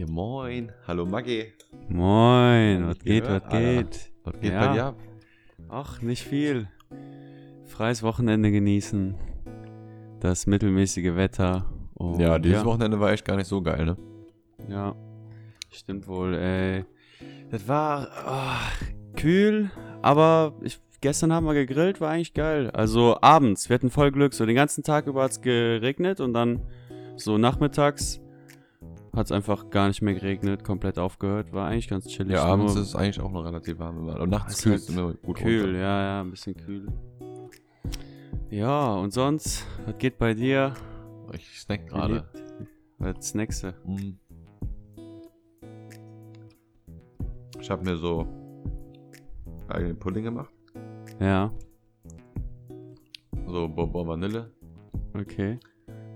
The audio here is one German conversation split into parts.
Ja, moin. Hallo Maggi. Moin, was geht, was geht? Was geht Ja. bei dir ab? Ach, nicht viel. Freies Wochenende genießen. Das mittelmäßige Wetter. Und Ja, dieses ja, Wochenende war echt gar nicht so geil, ne? Ja, stimmt wohl, ey. Das war ah, kühl, aber ich, gestern haben wir gegrillt, war eigentlich geil. Also abends, wir hatten voll Glück. So den ganzen Tag über hat es geregnet und dann so nachmittags hat es einfach gar nicht mehr geregnet, komplett aufgehört. War eigentlich ganz chillig. Ja, abends ist es eigentlich auch noch relativ warm. immer. Und nachts Ist kühl es immer gut Kühl, runter. ja, ja, ein bisschen kühl. Ja, und sonst, was geht bei dir? Ich snack gerade. Was snackst du? Mm. Ich habe mir so eigenen Pudding gemacht. Ja, So Bonbon Vanille. okay.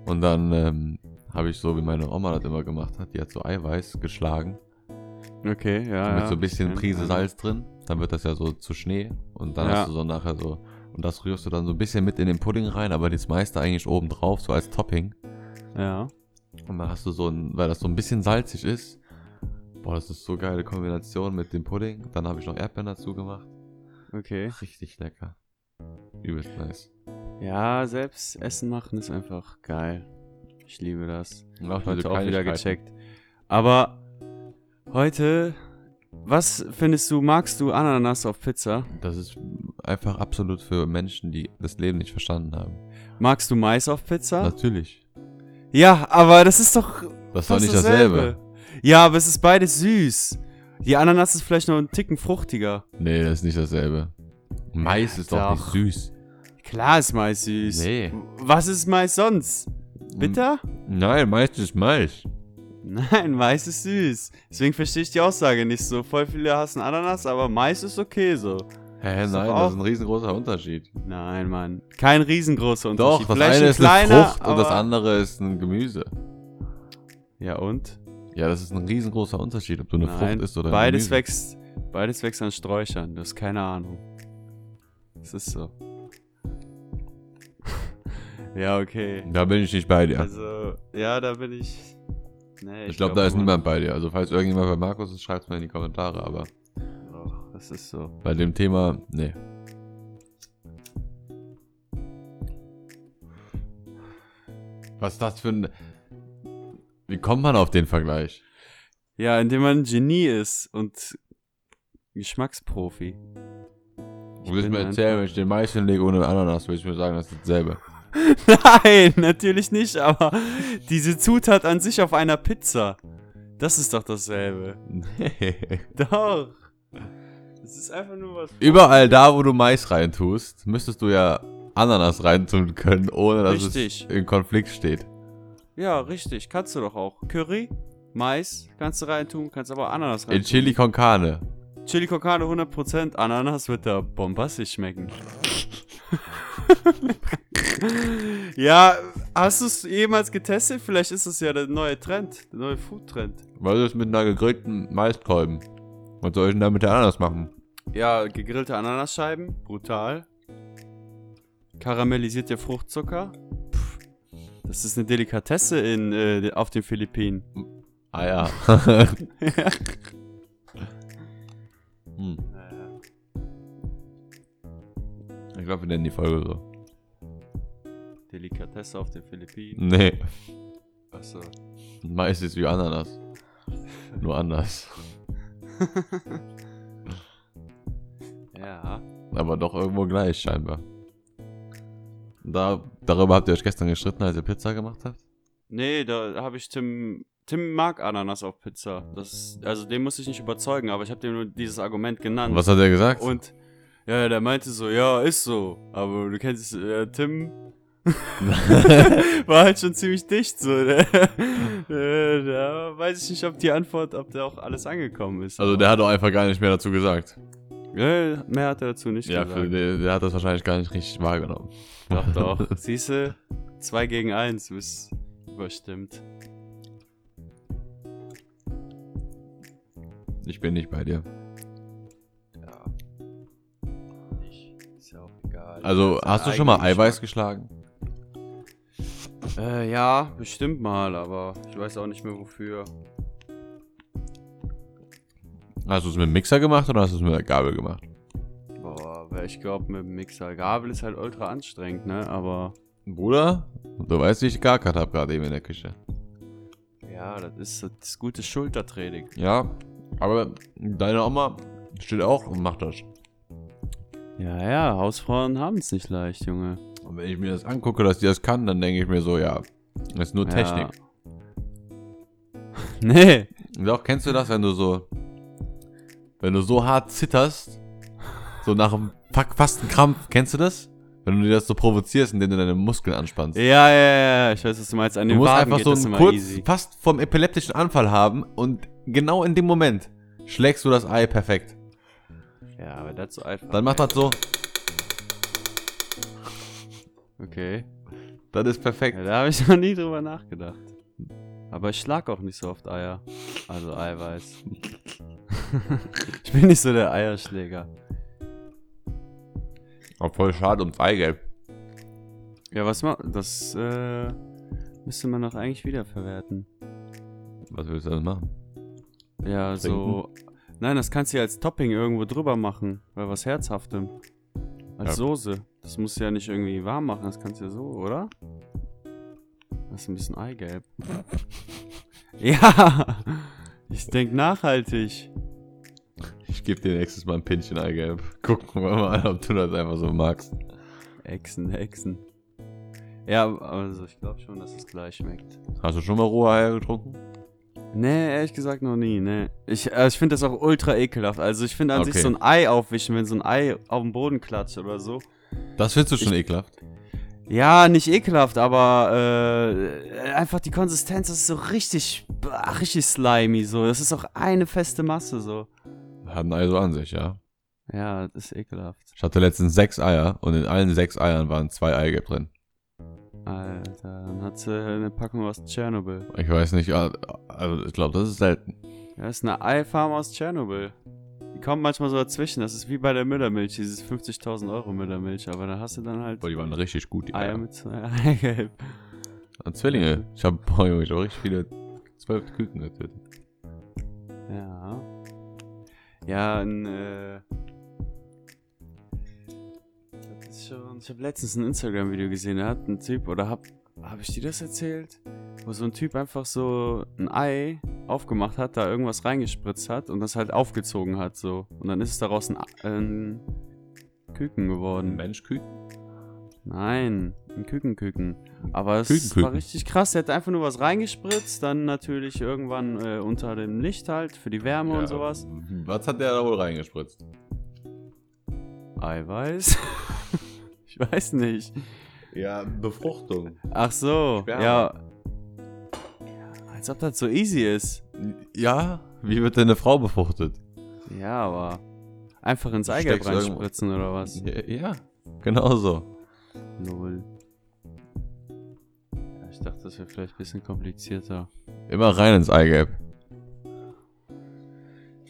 Und dann ähm, habe ich so, wie meine Oma das immer gemacht hat, die hat so Eiweiß geschlagen. Okay, ja. mit ja. so ein bisschen Prise. Salz drin. Dann wird das ja so zu Schnee. Und dann Ja. hast du so nachher so. Und das rührst du dann so ein bisschen mit in den Pudding rein, aber das meiste eigentlich oben drauf, so als Topping. Ja. Und dann hast du so ein, weil das so ein bisschen salzig ist. Boah, das ist so geile Kombination mit dem Pudding. Dann habe ich noch Erdbeeren dazu gemacht. Okay. Richtig lecker. Übelst nice. Ja, selbst Essen machen ist einfach geil. Ich liebe das. Und auch Heute auch wieder gecheckt. Aber heute, was findest du, magst du Ananas auf Pizza? Das ist einfach absolut für Menschen, die das Leben nicht verstanden haben. Magst du Mais auf Pizza? Natürlich. Ja, aber das ist doch Das ist doch nicht dasselbe. Ja, aber es ist beides süß. Die Ananas ist vielleicht noch einen Ticken fruchtiger. Nee, das ist nicht dasselbe. Mais ist doch, nicht Doch. süß. Klar ist Mais süß. Nee. Was ist Mais sonst? Bitter? Nein, Mais ist Mais. Nein, Mais ist süß. Deswegen verstehe ich die Aussage nicht so. Voll viele hassen Ananas, aber Mais ist okay so. Hä, nein, das ist ein riesengroßer Unterschied. Nein, Mann. Kein riesengroßer Unterschied. Doch, das Vielleicht eine ein ist kleiner, eine Frucht und das andere ist ein Gemüse. Ja und? Ja, das ist ein riesengroßer Unterschied, ob du eine Nein, Frucht isst oder ein beides Gemüse. wächst, beides wächst an Sträuchern. Du hast keine Ahnung. Das ist so. Ja, okay. Da bin ich nicht bei dir. Also, ja, da bin ich. Nee, ich glaube, da ist man- niemand bei dir. Also, falls irgendjemand bei Markus ist, schreibt es mal in die Kommentare. Aber Doch, das ist so. bei dem Thema, nee. Was ist das für ein. Wie kommt man auf den Vergleich? Ja, indem man ein Genie ist und Geschmacksprofi. Du willst mir erzählen, wenn ich den Mais hinlege ohne Ananas, will ich mir sagen, das ist dasselbe. Nein, natürlich nicht, aber diese Zutat an sich auf einer Pizza, das ist doch dasselbe. Nee. Doch. Das ist einfach nur was. Überall da, wo du Mais reintust, müsstest du ja Ananas reintun können, ohne dass Richtig. es in Konflikt steht. Ja, richtig, kannst du doch auch. Curry, Mais kannst du reintun, kannst aber Ananas In reintun. Chili con Carne. Chili con Carne 100%, Ananas wird da bombastisch schmecken. ja, hast du es jemals getestet? Vielleicht ist es ja der neue Trend, der neue Food-Trend. Was ist mit einer gegrillten Maiskolben? Was soll ich denn da mit der Ananas machen? Ja, gegrillte Ananasscheiben, brutal. Karamellisierte Fruchtzucker. Pff, das ist eine Delikatesse in, äh, auf den Philippinen. Ah ja. hm. Ich glaube, wir nennen die Folge so. Delikatesse auf den Philippinen. Nee. Achso. Mais ist wie Ananas. Nur anders. Ja. Aber doch irgendwo gleich, scheinbar. Da, darüber habt ihr euch gestern gestritten, als ihr Pizza gemacht habt? Nee, da habe ich Tim. Tim mag Ananas auf Pizza. Das, also den muss ich nicht überzeugen, aber ich habe dem nur dieses Argument genannt. Was hat er gesagt? Und ja, ja, der meinte so, ja, ist so. Aber du kennst äh, Tim. war halt schon ziemlich dicht so. Ne? äh, da weiß ich nicht, ob die Antwort, ob der auch alles angekommen ist. also der hat doch einfach gar nicht mehr dazu gesagt. Ja, mehr hat er dazu nicht Ja, gesagt. für, der, der hat das wahrscheinlich gar nicht richtig wahrgenommen. Doch, doch. Siehste, zwei gegen eins, du bist überstimmt. Ich bin nicht bei dir. Ja. Ich, ist ja auch egal. Also, hast du schon mal Eiweiß geschlagen? Äh, ja, bestimmt mal, aber ich weiß auch nicht mehr wofür. Hast du es mit dem Mixer gemacht oder hast du es mit der Gabel gemacht? Boah, ich glaube mit dem Mixer. Gabel ist halt ultra anstrengend, ne? Aber Bruder, du weißt, wie ich geackert habe gerade eben in der Küche. ja, das ist das ist gutes Schultertraining. Ja, aber deine Oma steht auch und macht das. Ja, ja, Hausfrauen haben es nicht leicht, Junge. Und wenn ich mir das angucke, dass die das kann, dann denke ich mir so, ja, das ist nur Technik. Ja. nee. Doch, kennst du das, wenn du so, wenn du so hart zitterst, so nach einem fa- fast einem Krampf, kennst du das? Wenn du dir das so provozierst, indem du deine Muskeln anspannst. Ja, ja, ja, ich weiß, was du meinst. An Du musst Waden einfach so einen kurz, easy. fast vom epileptischen Anfall haben und genau in dem Moment schlägst du das Ei perfekt. Ja, aber das ist so einfach. Dann macht das so, Okay. das ist perfekt. Ja, da habe ich noch nie drüber nachgedacht. Aber ich schlag auch nicht so oft Eier. Also Eiweiß. ich bin nicht so der Eierschläger. Auch voll schade ums Eigelb. Ja, was ma Das äh, müsste man doch eigentlich wiederverwerten. Was willst du denn machen? Ja, so. Nein, das kannst du ja als Topping irgendwo drüber machen. Bei was Herzhaftem. Als Ja. Soße. Das musst du ja nicht irgendwie warm machen. Das kannst du ja so, oder? Das ist ein bisschen Eigelb. ja! Ich denk nachhaltig. Ich gebe dir nächstes Mal ein Pinchen Eigelb. Gucken wir mal, ob du das einfach so magst. Echsen, Hexen. Ja, also ich glaube schon, dass es gleich schmeckt. Hast du schon mal rohe Eier getrunken? Nee, ehrlich gesagt noch nie, nee. Ich, äh, ich finde das auch ultra ekelhaft. Also ich finde an sich Okay. so ein Ei aufwischen, wenn so ein Ei auf den Boden klatscht oder so. Das findest du schon ekelhaft? Ja, nicht ekelhaft, aber äh, einfach die Konsistenz das ist so richtig, richtig slimy so. Das ist auch eine feste Masse so. Hat ein Ei so an sich, ja. Ja, das ist ekelhaft. Ich hatte letztens sechs Eier und in allen sechs Eiern waren zwei Eigelb drin. Alter, dann hat sie eine Packung aus Tschernobyl. Ich weiß nicht, also ich glaube, das ist selten. Ja, das ist eine Eifarm aus Tschernobyl. Die kommt manchmal so dazwischen. Das ist wie bei der Müllermilch, dieses 50.000 Euro Müllermilch. Aber da hast du dann halt Boah, die waren richtig gut, die Eier Eier. mit zwei Eigelb. Und Zwillinge. Ich habe, boah, Junge, ich hab richtig viele, zwölf Küken getötet. Ja. Ja, ein, äh. Schon- Ich habe letztens ein Instagram-Video gesehen, da hat ein Typ, oder hab, hab ich dir das erzählt? Wo so ein Typ einfach so ein Ei aufgemacht hat, da irgendwas reingespritzt hat und das halt aufgezogen hat, so. Und dann ist es daraus ein, ein Küken geworden. Menschküken? Nein, ein Kükenküken. Aber es Kükenküken. war richtig krass. Er hat einfach nur was reingespritzt, dann natürlich irgendwann äh, unter dem Licht halt für die Wärme und sowas. Was hat der da wohl reingespritzt? Eiweiß? ich weiß nicht. Ja, Befruchtung. Ach so, Sperma. ja. Als ob das so easy ist. Ja? Wie wird denn eine Frau befruchtet? Ja, aber einfach ins Eigelb reinspritzen oder was? Ja, ja genau so. Lol. Ja, ich dachte, das wäre vielleicht ein bisschen komplizierter. Immer rein ins Eigelb.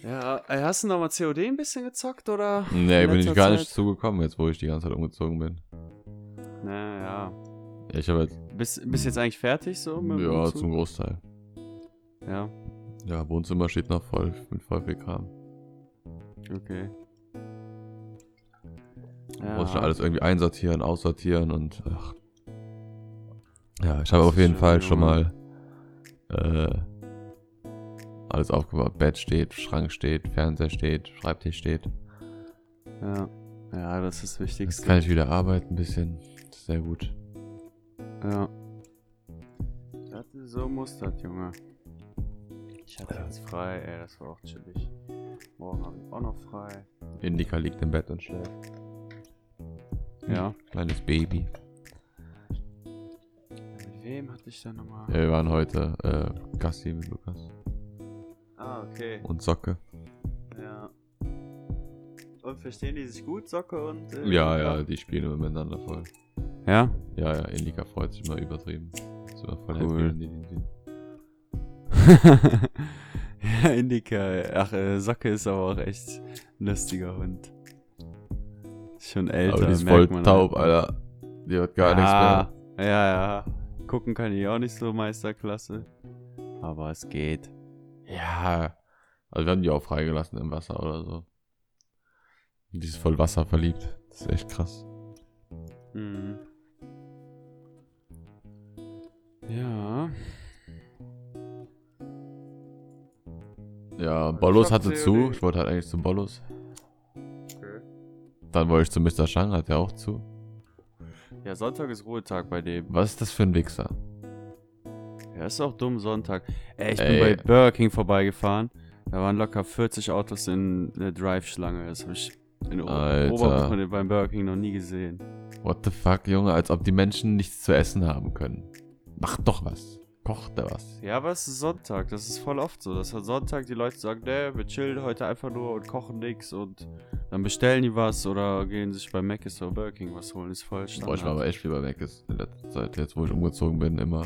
Ja, äh, hast du nochmal COD ein bisschen gezockt oder? Nee, In bin ich gar Zeit? nicht zugekommen, jetzt wo ich die ganze Zeit umgezogen bin. Naja. Ja, ich habe jetzt, Bist, bist jetzt eigentlich fertig so mit ja, Umzug? zum Großteil. Ja, Ja, Wohnzimmer steht noch voll mit voll viel Kram. okay. Muss ich alles irgendwie einsortieren, aussortieren und ach. Ja, ich habe auf jeden Fall schon mal äh, alles aufgebaut. Bett steht, Schrank steht, Fernseher steht, Schreibtisch steht. Ja. Ja, das ist das Jetzt Wichtigste. kann ich wieder arbeiten ein bisschen. Sehr gut. Ja. Das ist so muss das, Junge. Ich hatte jetzt frei, ey, das war auch chillig. Morgen habe ich auch noch frei. Indika liegt im Bett und schläft. Ja. Kleines Baby. Mit wem hatte ich da nochmal? Ja, wir waren heute äh, Gassi mit Lukas. Ah, okay. Und Socke. Ja. Und verstehen die sich gut, Socke und. äh, Ja, ja, die spielen immer miteinander voll. Ja? Ja, ja, Indika freut sich immer übertrieben. Ist immer voll Cool. happy, wenn die den sehen. ja, Indika. Ach, äh, Socke ist aber auch echt ein lustiger Hund. Ist schon älter. Aber die ist merkt voll man taub, halt. Alter. Die hört gar ja, nichts mehr. Ja, ja. Gucken kann ich auch nicht so Meisterklasse. Aber es geht. Ja, Also wir haben die auch freigelassen im Wasser oder so. Und die ist voll Wasser verliebt. Das ist echt krass. Mhm. Ja. Ja, Bollos hatte zu. Ich wollte halt eigentlich zu Bollos. Dann wollte ich zu Mr. Shang, hat der auch zu. Ja, Sonntag ist Ruhetag bei dem. Was ist das für ein Wichser? Ja, ist auch dumm, Sonntag. Ey, ich Ey. bin bei Burger King vorbeigefahren. Da waren locker 40 Autos in der Drive-Schlange. Das habe ich in Alter. Beim Burger King noch nie gesehen. What the fuck, Junge? Als ob die Menschen nichts zu essen haben können. Macht doch was. Kocht da was. Ja, aber es ist Sonntag. Das ist voll oft so. Dass an Sonntag die Leute sagen, ne, wir chillen heute einfach nur und kochen nix und dann bestellen die was oder gehen sich bei Mc's oder Burger King was holen. Ist voll Boah, Standard. ich war aber echt viel bei Mc's in letzter Zeit, jetzt wo ich umgezogen bin, immer.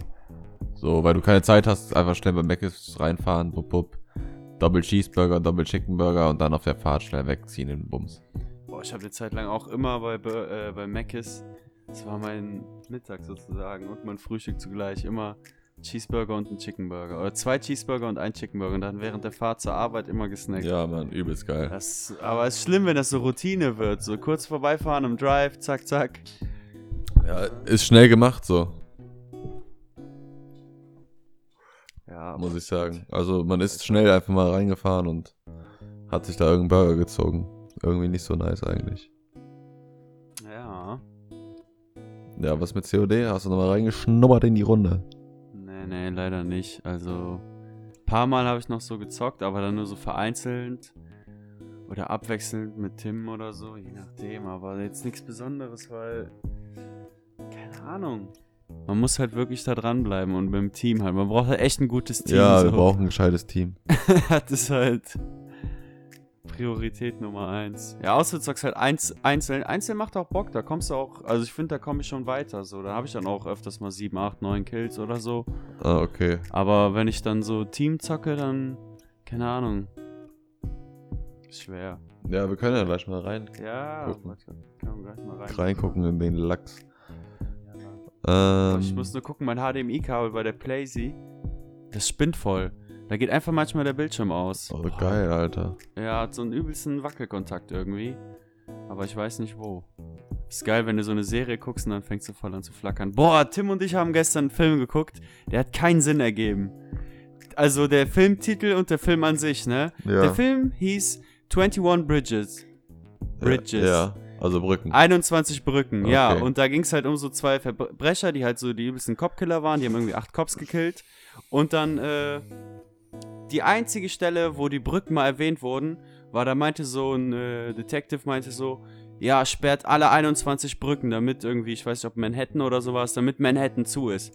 So, weil du keine Zeit hast, einfach schnell bei Mc's reinfahren, bup, bup. Double Cheeseburger, Double Chicken Burger und dann auf der Fahrt schnell wegziehen in den Bums. Boah, ich habe eine Zeit lang auch immer bei, äh, bei Mc's, das war mein Mittag sozusagen und mein Frühstück zugleich, immer Cheeseburger und ein Chickenburger. Oder zwei Cheeseburger und ein Chickenburger und dann während der Fahrt zur Arbeit immer gesnackt. Ja, Mann, übelst geil. Das, aber es ist schlimm, wenn das so Routine wird. So kurz vorbeifahren im Drive, zack, zack. Ja, ist schnell gemacht so, Ja, muss ich sagen. Also man ist schnell einfach mal reingefahren und hat sich da irgendeinen Burger gezogen. Irgendwie nicht so nice eigentlich. Ja. Ja, was mit COD? Hast du nochmal reingeschnuppert in die Runde? Nee, nee, leider nicht. Also, ein paar Mal habe ich noch so gezockt, aber dann nur so vereinzelt. Oder abwechselnd mit Tim oder so, je nachdem. Aber jetzt nichts Besonderes, weil. Keine Ahnung. Man muss halt wirklich da dranbleiben und mit dem Team halt. Man braucht halt echt ein gutes Team. ja, so. wir brauchen ein gescheites Team. das ist halt Priorität Nummer eins. Ja, außer du zockst halt eins, einzeln. Einzeln macht auch Bock, da kommst du auch, also ich finde, da komme ich schon weiter. So, da habe ich dann auch öfters mal 7, 8, 9 Kills oder so. Ah, okay. Aber wenn ich dann so Team zocke, dann, keine Ahnung. Ist schwer. Ja, wir können ja gleich mal rein Ja, Gucken. kann man gleich mal rein. reingucken in den Lachs. Ja. Ähm, Ich muss nur gucken, mein HDMI-Kabel bei der Playsee, das spinnt voll. Da geht einfach manchmal der Bildschirm aus. oh, geil, Alter. Ja, hat so einen übelsten Wackelkontakt irgendwie. Aber ich weiß nicht wo. Ist geil, wenn du so eine Serie guckst und dann fängst du voll an zu flackern. Boah, Tim und ich haben gestern einen Film geguckt, der hat keinen Sinn ergeben. Also der Filmtitel und der Film an sich, ne? Ja. Der Film hieß 21 Bridges. Bridges. Ja, also Brücken. 21 Brücken, ja. Okay. Und da ging es halt um so zwei Verbrecher, die halt so die übelsten Cop-Killer waren. Die haben irgendwie acht Cops gekillt. Und dann, äh, die einzige Stelle, wo die Brücken mal erwähnt wurden, war, da meinte so ein äh, Detective, meinte so, ja, sperrt alle 21 Brücken, damit irgendwie, ich weiß nicht, ob Manhattan oder sowas, damit Manhattan zu ist.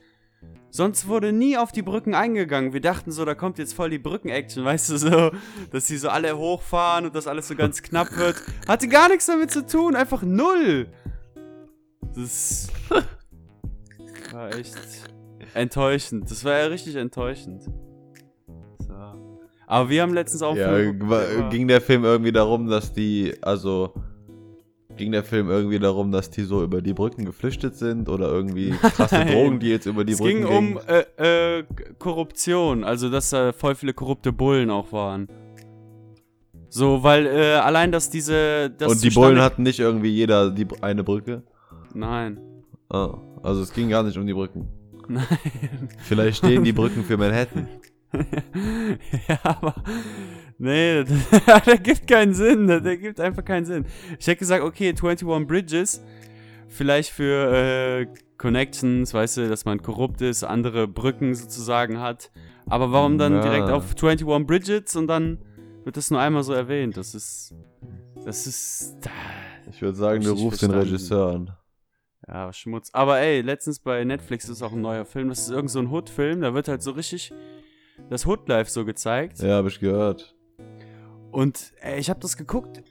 Sonst wurde nie auf die Brücken eingegangen. Wir dachten so, da kommt jetzt voll die Brücken-Action, weißt du, so, dass die so alle hochfahren und das alles so ganz knapp wird. Hatte gar nichts damit zu tun, einfach null. Das war echt enttäuschend. Das war ja richtig enttäuschend. So. Aber wir haben letztens auch. Ja, ging der Film irgendwie darum, dass die, also ging der Film irgendwie darum, dass die so über die Brücken geflüchtet sind oder irgendwie krasse. Drogen, die jetzt über die es Brücken ging gingen? um äh, äh, Korruption, also dass da voll viele korrupte Bullen auch waren. So, weil äh, allein, dass diese. Das Und die Bullen hatten nicht irgendwie jeder die eine Brücke? Nein. Ah, also es ging gar nicht um die Brücken. Nein. Vielleicht stehen die Brücken für Manhattan. ja, aber. Nee, das, der gibt keinen Sinn. Der, der gibt einfach keinen Sinn. Ich hätte gesagt, okay, 21 Bridges. Vielleicht für äh, Connections, weißt du, dass man korrupt ist, andere Brücken sozusagen hat. Aber warum dann Ja. direkt auf 21 Bridges und dann wird das nur einmal so erwähnt? Das ist. Das ist. Ich würde sagen, du rufst den. Regisseur an. Ja, Schmutz. Aber ey, letztens bei Netflix ist auch ein neuer Film. Das ist irgend so ein Hood-Film. Da wird halt so richtig das Hood-Life so gezeigt. Ja, habe ich gehört. Und ey, ich habe das geguckt.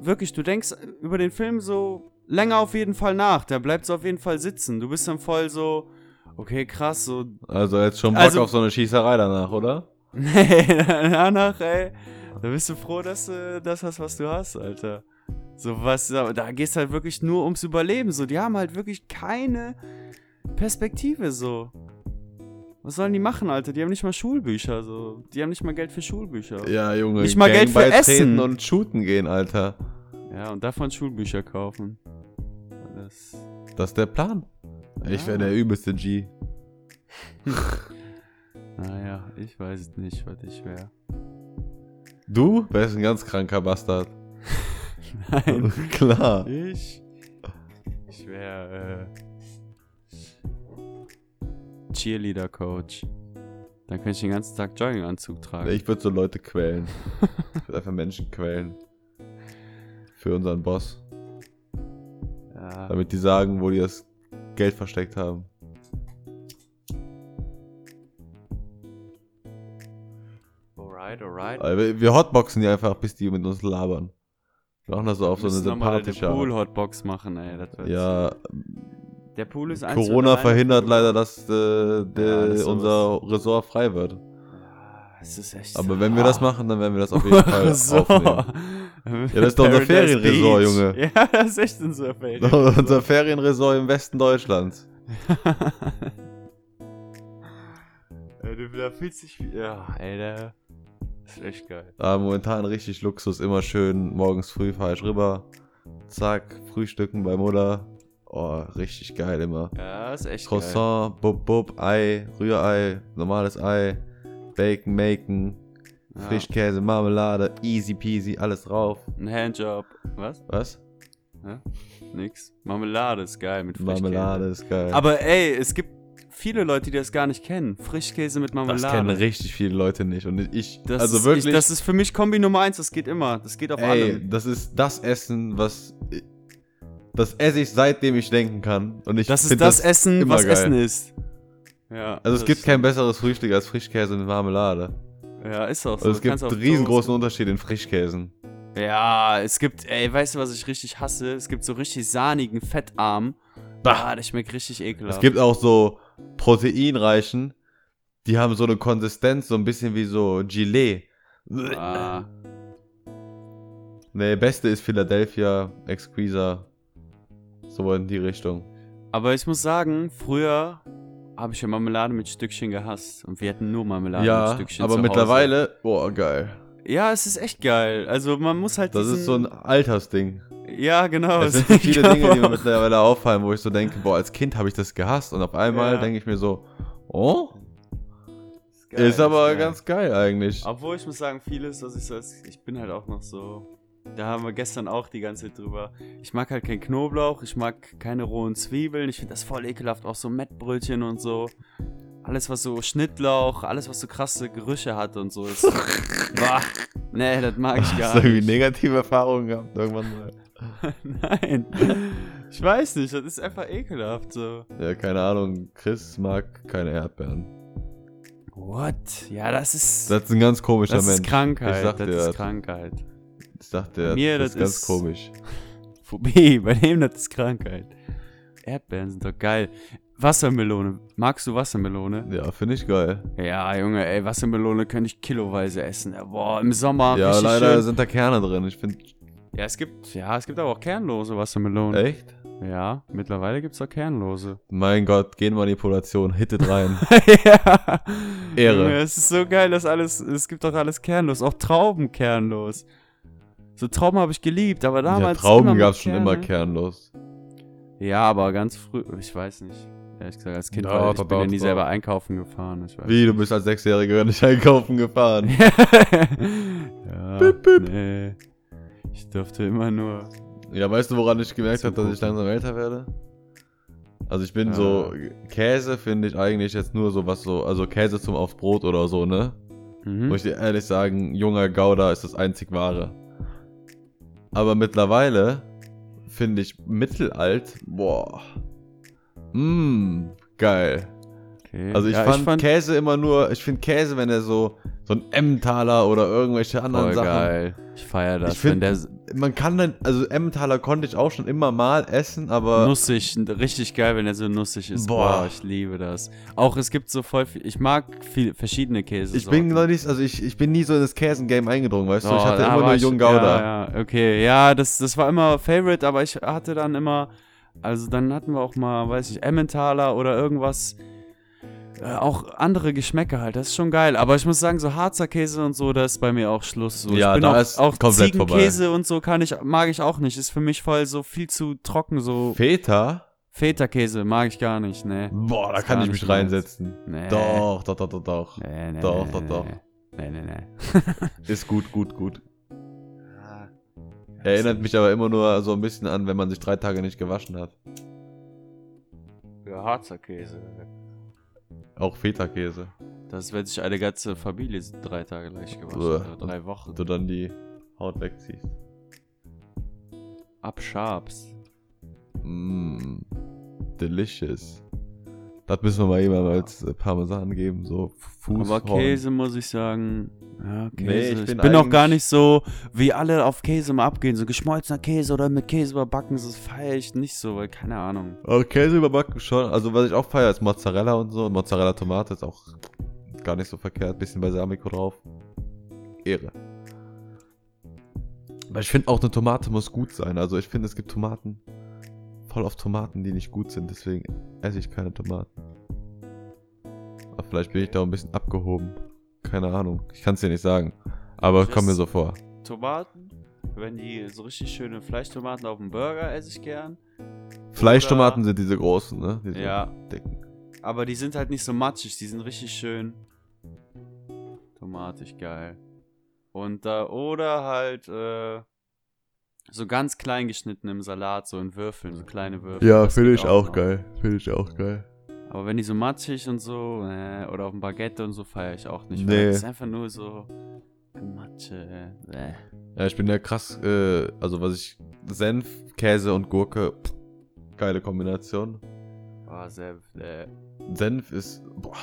Wirklich, du denkst über den Film so länger auf jeden Fall nach. Der bleibt so auf jeden Fall sitzen. Du bist dann voll so, okay, krass, so. Also jetzt schon Bock Also- auf so eine Schießerei danach, oder? Nee, danach, ey. Da bist du froh, dass du das hast, was du hast, Alter. So was, da da geht's halt wirklich nur ums Überleben. So, die haben halt wirklich keine Perspektive, so. Was sollen die machen, Alter? Die haben nicht mal Schulbücher, so. Die haben nicht mal Geld für Schulbücher. Ja, Junge. Nicht mal Geld für Gang Essen. und shooten gehen, Alter. Ja, und davon Schulbücher kaufen. Das. Das ist der Plan. Ich Ja. wäre der übelste G. Naja, ich weiß nicht, was ich wäre. Du wärst ein ganz kranker Bastard. Nein. Klar. Ich. Ich wäre äh, Cheerleader-Coach. Dann könnte ich den ganzen Tag Jogginganzug tragen. Ich würde so Leute quälen. Ich würde einfach Menschen quälen. Für unseren Boss. Ja. Damit die sagen, wo die das Geld versteckt haben. Alright, alright. Wir- wir hotboxen die einfach, bis die mit uns labern. Wir machen das so auf so eine sympathische Art. Pool-Hotbox machen, ey. Ja, Der Pool ist Corona verhindert leider, dass äh, der, Ja, das unser Ressort frei wird. Ja, Es ist echt. Aber wenn wir das machen, dann werden wir das auf jeden Fall so. aufnehmen. Ja, das ist doch unser Ferienresort. Junge. Ja, das ist echt unser Ferienresort. unser Ferienresort im Westen Deutschlands. da fühlst dich wie. Ja, ey, der ist echt geil. Ah, momentan richtig Luxus, immer schön. Morgens früh fahre ich rüber. Zack, frühstücken bei Mutter. Oh, richtig geil immer. Ja, ist echt geil. Croissant, bub, bub, Ei, Rührei, normales Ei, Bacon, Bacon, Ja. Frischkäse, Marmelade, easy peasy, alles drauf. Ein Handjob. Was? Was? Nix. Marmelade ist geil mit Frischkäse. Marmelade ist geil. Aber ey, es gibt viele Leute, die das gar nicht kennen. Frischkäse mit Marmelade. das kennen richtig viele Leute nicht. Und ich, Das also ist, wirklich, Ich, das ist für mich Kombi Nummer eins. Das geht immer. Das geht auf ey, allem. das ist das Essen, was, das esse ich seitdem ich denken kann. Und ich Das ist find das, Essen, was geil. Essen ist. Ja. Also es das- gibt kein besseres Frühstück als Frischkäse mit Marmelade. Ja, ist auch so. Also es gibt auf riesengroßen Unterschied in Frischkäsen. Ja, es gibt, ey, weißt du, was ich richtig hasse? Es gibt so richtig sahnigen Fettarm. Bah. Ah, das schmeckt richtig ekelhaft. Es gibt auch so proteinreichen, die haben so eine Konsistenz, so ein bisschen wie so Gilet. Ah, Nee, beste ist Philadelphia, Exquisa. So in die Richtung. aber ich muss sagen, früher habe ich ja Marmelade mit Stückchen gehasst. Und wir hatten nur Marmelade mit ja, Stückchen aber zu mittlerweile, boah, geil. Ja, es ist echt geil. Also man muss halt Das ist so ein Altersding. Ja, genau. Es sind viele Genau. Dinge, die mir mittlerweile auffallen, wo ich so denke, boah, als Kind habe ich das gehasst und auf einmal Ja. denke ich mir so, oh, Geil, ist aber geil. ganz geil eigentlich. Obwohl ich muss sagen, vieles, was ich so als, ich bin halt auch noch so, da haben wir gestern auch die ganze Zeit drüber. Ich mag halt kein Knoblauch, ich mag keine rohen Zwiebeln, ich finde das voll ekelhaft, auch so Mettbrötchen und so. Alles, was so Schnittlauch, alles, was so krasse Gerüche hat und so ist. Boah, nee, das mag ich Hast gar du irgendwie nicht. negative Erfahrungen gehabt irgendwann mal? Nein. Ich weiß nicht, das ist einfach ekelhaft so. Ja, keine Ahnung, Chris mag keine Erdbeeren. What? Ja, das ist. Das ist ein ganz komischer das Mensch. ist Krankheit. Ich sag das dir ist das. Krankheit. Ich dachte, Mir, das, das ist ganz ist- komisch. Phobie, bei dem das ist Krankheit. Erdbeeren sind doch geil. Wassermelone. Magst du Wassermelone? Ja, finde ich geil. Ja, Junge, ey, Wassermelone könnte ich kiloweise essen. Boah, im Sommer. ja, leider Schön. sind da Kerne drin. Ich finde, Ja, es gibt, ja, es gibt aber auch kernlose Wassermelonen. echt? Ja, mittlerweile gibt's auch kernlose. Mein Gott, Genmanipulation, hittet rein. ja. Ehre. Junge, es ist so geil, dass alles, es gibt doch alles kernlos. Auch Trauben kernlos. So Trauben habe ich geliebt, aber ja, damals. Trauben immer mit gab es schon immer kernlos. Ja, aber ganz früh, ich weiß nicht. Ehrlich gesagt, als Kind Ja, war ich doch, bin ja doch, nie doch. selber einkaufen gefahren. Wie, du bist als Sechsjähriger nicht einkaufen gefahren? ja, Bip, bip. nee. Ich durfte immer nur. Ja, weißt du, woran ich gemerkt habe, dass ich langsam älter werde? Also ich bin Ja. so, Käse finde ich eigentlich jetzt nur so was so, also Käse zum aufs Brot oder so, ne? Mhm. Muss ich dir ehrlich sagen, junger Gouda ist das einzig wahre. Aber mittlerweile finde ich mittelalt, boah. Mmm, geil. Okay. Also ich, ja, fand Käse immer nur, ich finde Käse, wenn er so, so ein Emmentaler oder irgendwelche anderen voll Sachen. geil. Ich feiere das. Ich wenn finde, der man kann dann, also Emmentaler konnte ich auch schon immer mal essen, aber nussig, richtig geil, wenn er so nussig ist. Boah. Boah. ich liebe das. Auch es gibt so voll viel, ich mag viel, verschiedene Käse. ich bin noch nicht, also ich, ich bin nie so in das Käsengame eingedrungen, weißt du? Ich hatte immer nur Jung Gouda. Ja, ja, okay. Ja, das, das war immer Favorite, aber ich hatte dann immer, also dann hatten wir auch mal, weiß ich, Emmentaler oder irgendwas. Äh, auch andere Geschmäcker halt, das ist schon geil. Aber ich muss sagen, so Harzer Käse und so, da ist bei mir auch Schluss. So, Ja, ich bin da auch, ist auch komplett Ziegenkäse und so kann ich, mag ich auch nicht. Ist für mich voll so viel zu trocken, so Feta? Feta-Käse mag ich gar nicht, ne. Boah, da kann ich mich reinsetzen. Nee. Doch, doch, doch, doch, doch. Nee, nee, Doch, nee, doch, nee, doch. Nee, nee, nee. Ist gut, gut, gut. Ah. Erinnert mich aber immer nur so ein bisschen an, wenn man sich drei Tage nicht gewaschen hat. Ja, Harzer Käse. Auch Feta-Käse. Das wird sich eine ganze Familie drei Tage leicht gewaschen. Uah. Oder drei Wochen. Du dann die Haut wegziehst. Abschabst. Mmm. Delicious. Das müssen wir mal jemandem als äh, Parmesan geben, so Fuß. Aber Käse muss ich sagen. Ja, Käse. Nee, ich ich bin bin, auch gar nicht so, wie alle auf Käse mal abgehen. So geschmolzener Käse oder mit Käse überbacken, das feiere ich nicht so, weil keine Ahnung. Aber Käse überbacken schon. Also was ich auch feiere, ist Mozzarella und so. Mozzarella Tomate ist auch gar nicht so verkehrt. Bisschen Balsamico drauf. Ehre. Aber ich finde auch eine Tomate muss gut sein. Also ich finde, es gibt Tomaten. Voll auf Tomaten, die nicht gut sind. Deswegen esse ich keine Tomaten. Aber vielleicht bin ich da ein bisschen abgehoben. Keine Ahnung. Ich kann es dir nicht sagen. Aber Ich kommt mir so vor. Tomaten, wenn die so richtig schöne Fleischtomaten auf dem Burger esse ich gern. Fleischtomaten sind diese großen, ne? Diese Ja, dicken. aber die sind halt nicht so matschig, die sind richtig schön tomatig geil. Und da, oder halt, äh, so ganz klein geschnitten im Salat, so in Würfeln, so kleine Würfel. Ja, finde ich auch noch. geil. Finde ich auch geil. Aber wenn die so matschig und so, äh, oder auf dem Baguette und so, feiere ich auch nicht. Nee. Das ist einfach nur so Matsche. Äh. Ja, ich bin ja krass, äh, also was ich, Senf, Käse und Gurke, pff, geile Kombination. Oh, Senf, äh. Senf ist, boah,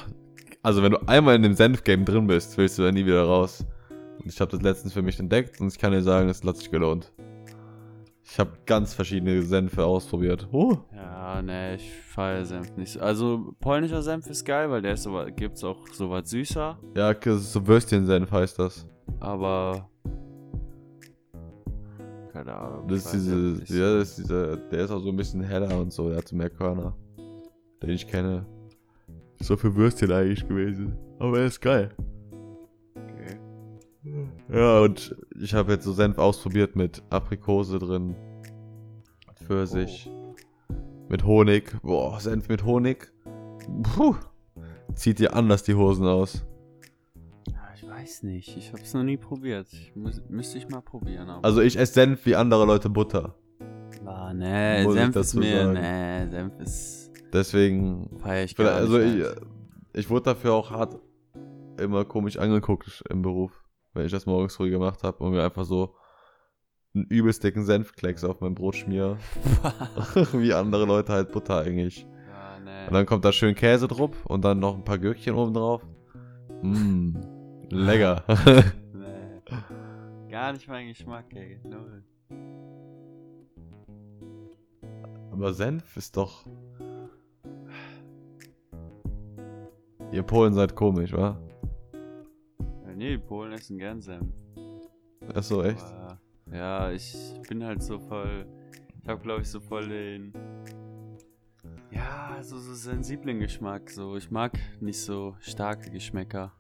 also wenn du einmal in dem Senf-Game drin bist, willst du da nie wieder raus. Und ich habe das letztens für mich entdeckt und ich kann dir sagen, es hat sich gelohnt. Ich habe ganz verschiedene Senfe ausprobiert. Oh. Ja, ne, ich feiere Senf nicht so. Also, polnischer Senf ist geil, weil der ist so, gibt's auch so was süßer. Ja, so Würstchensenf heißt das. Aber. Keine Ahnung. Das ist diese, ja, das ist dieser, der ist auch so ein bisschen heller und so, der hat so mehr Körner. Den ich kenne. Ist so für Würstchen eigentlich gewesen. Aber er ist geil. Okay. Ja, und ich habe jetzt so Senf ausprobiert mit Aprikose drin. Pfirsich. Mit Honig. Boah, Senf mit Honig. Puh. Zieht dir anders die Hosen aus. Ich weiß nicht. Ich hab's noch nie probiert. Ich muss, müsste ich mal probieren. Aber Also ich esse Senf wie andere Leute Butter. ah, nee, muss Senf ist mir. sagen. Nee, Senf ist. Deswegen. Feier ich gar Also ich, ich wurde dafür auch hart immer komisch angeguckt im Beruf, wenn ich das morgens früh gemacht habe und mir einfach so einen übelst dicken Senfklecks auf mein Brot schmier. wie andere Leute halt Butter eigentlich. ja, nee. Und dann kommt da schön Käse drauf und dann noch ein paar Gürkchen oben drauf. Mmm, lecker. nee. Gar nicht mein Geschmack, ey. Null. Aber Senf ist doch. Ihr Polen seid komisch, wa? Nee, Polen essen gern Senf. Achso, echt? Aber, ja, ich bin halt so voll. Ich habe, glaube ich, so voll den. Ja, so, so sensiblen Geschmack. So, ich mag nicht so starke Geschmäcker.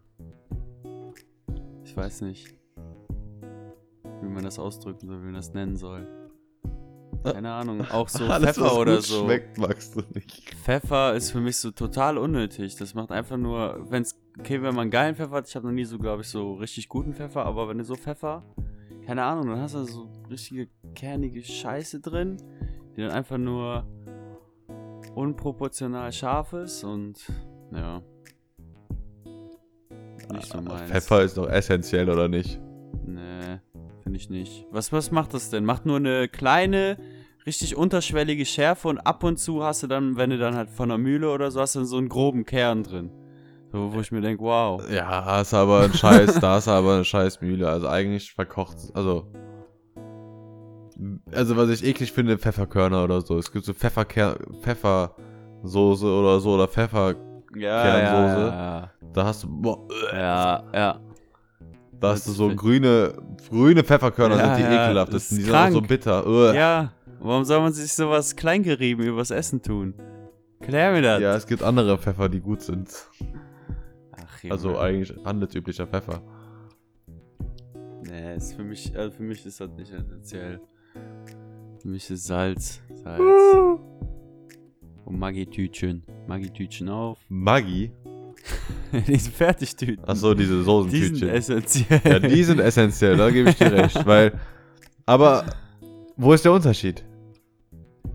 Ich weiß nicht, wie man das ausdrücken soll, wie man das nennen soll. Keine Ahnung, auch so Alles, Pfeffer oder so. schmeckt, magst du nicht. Pfeffer ist für mich so total unnötig. Das macht einfach nur, wenn's, okay, wenn man geilen Pfeffer hat, ich habe noch nie so, glaube ich, so richtig guten Pfeffer, aber wenn du so Pfeffer, keine Ahnung, dann hast du so richtige kernige Scheiße drin, die dann einfach nur unproportional scharf ist und ja. Nicht so meins. Pfeffer ist doch essentiell, oder nicht? Nee, finde ich nicht. Was, was macht das denn? Macht nur eine kleine, richtig unterschwellige Schärfe und ab und zu hast du dann, wenn du dann halt von der Mühle oder so, hast dann so einen groben Kern drin. So, wo ich mir denke, wow. Ja, hast aber ein Scheiß, da du aber eine Scheiß Mühle. Also eigentlich verkocht, also. Also was ich eklig finde, Pfefferkörner oder so. Es gibt so Pfefferker Pfeffersoße oder so oder Pfeffer. Ja, Kernsoße. ja, Da hast du, boah, ja, ja. da hast du so grüne, grüne Pfefferkörner Ja, sind die ja, ekelhaftesten. das Die ist sind auch so bitter. Uah. Ja, warum soll man sich sowas kleingerieben übers Essen tun? Klär mir das. Ja, es gibt andere Pfeffer, die gut sind. Ach. Also eigentlich handelsüblicher Pfeffer. Nee, ist für mich, also für mich ist das nicht essentiell. Für mich ist Salz. Salz. Und Maggi-Tütchen. Maggi-Tütchen auf. Maggi? Diese Fertigtüten. Achso, diese Die sind Soßentütchen. essentiell. Ja, die sind essentiell, da gebe ich dir recht. Weil, aber wo ist der Unterschied?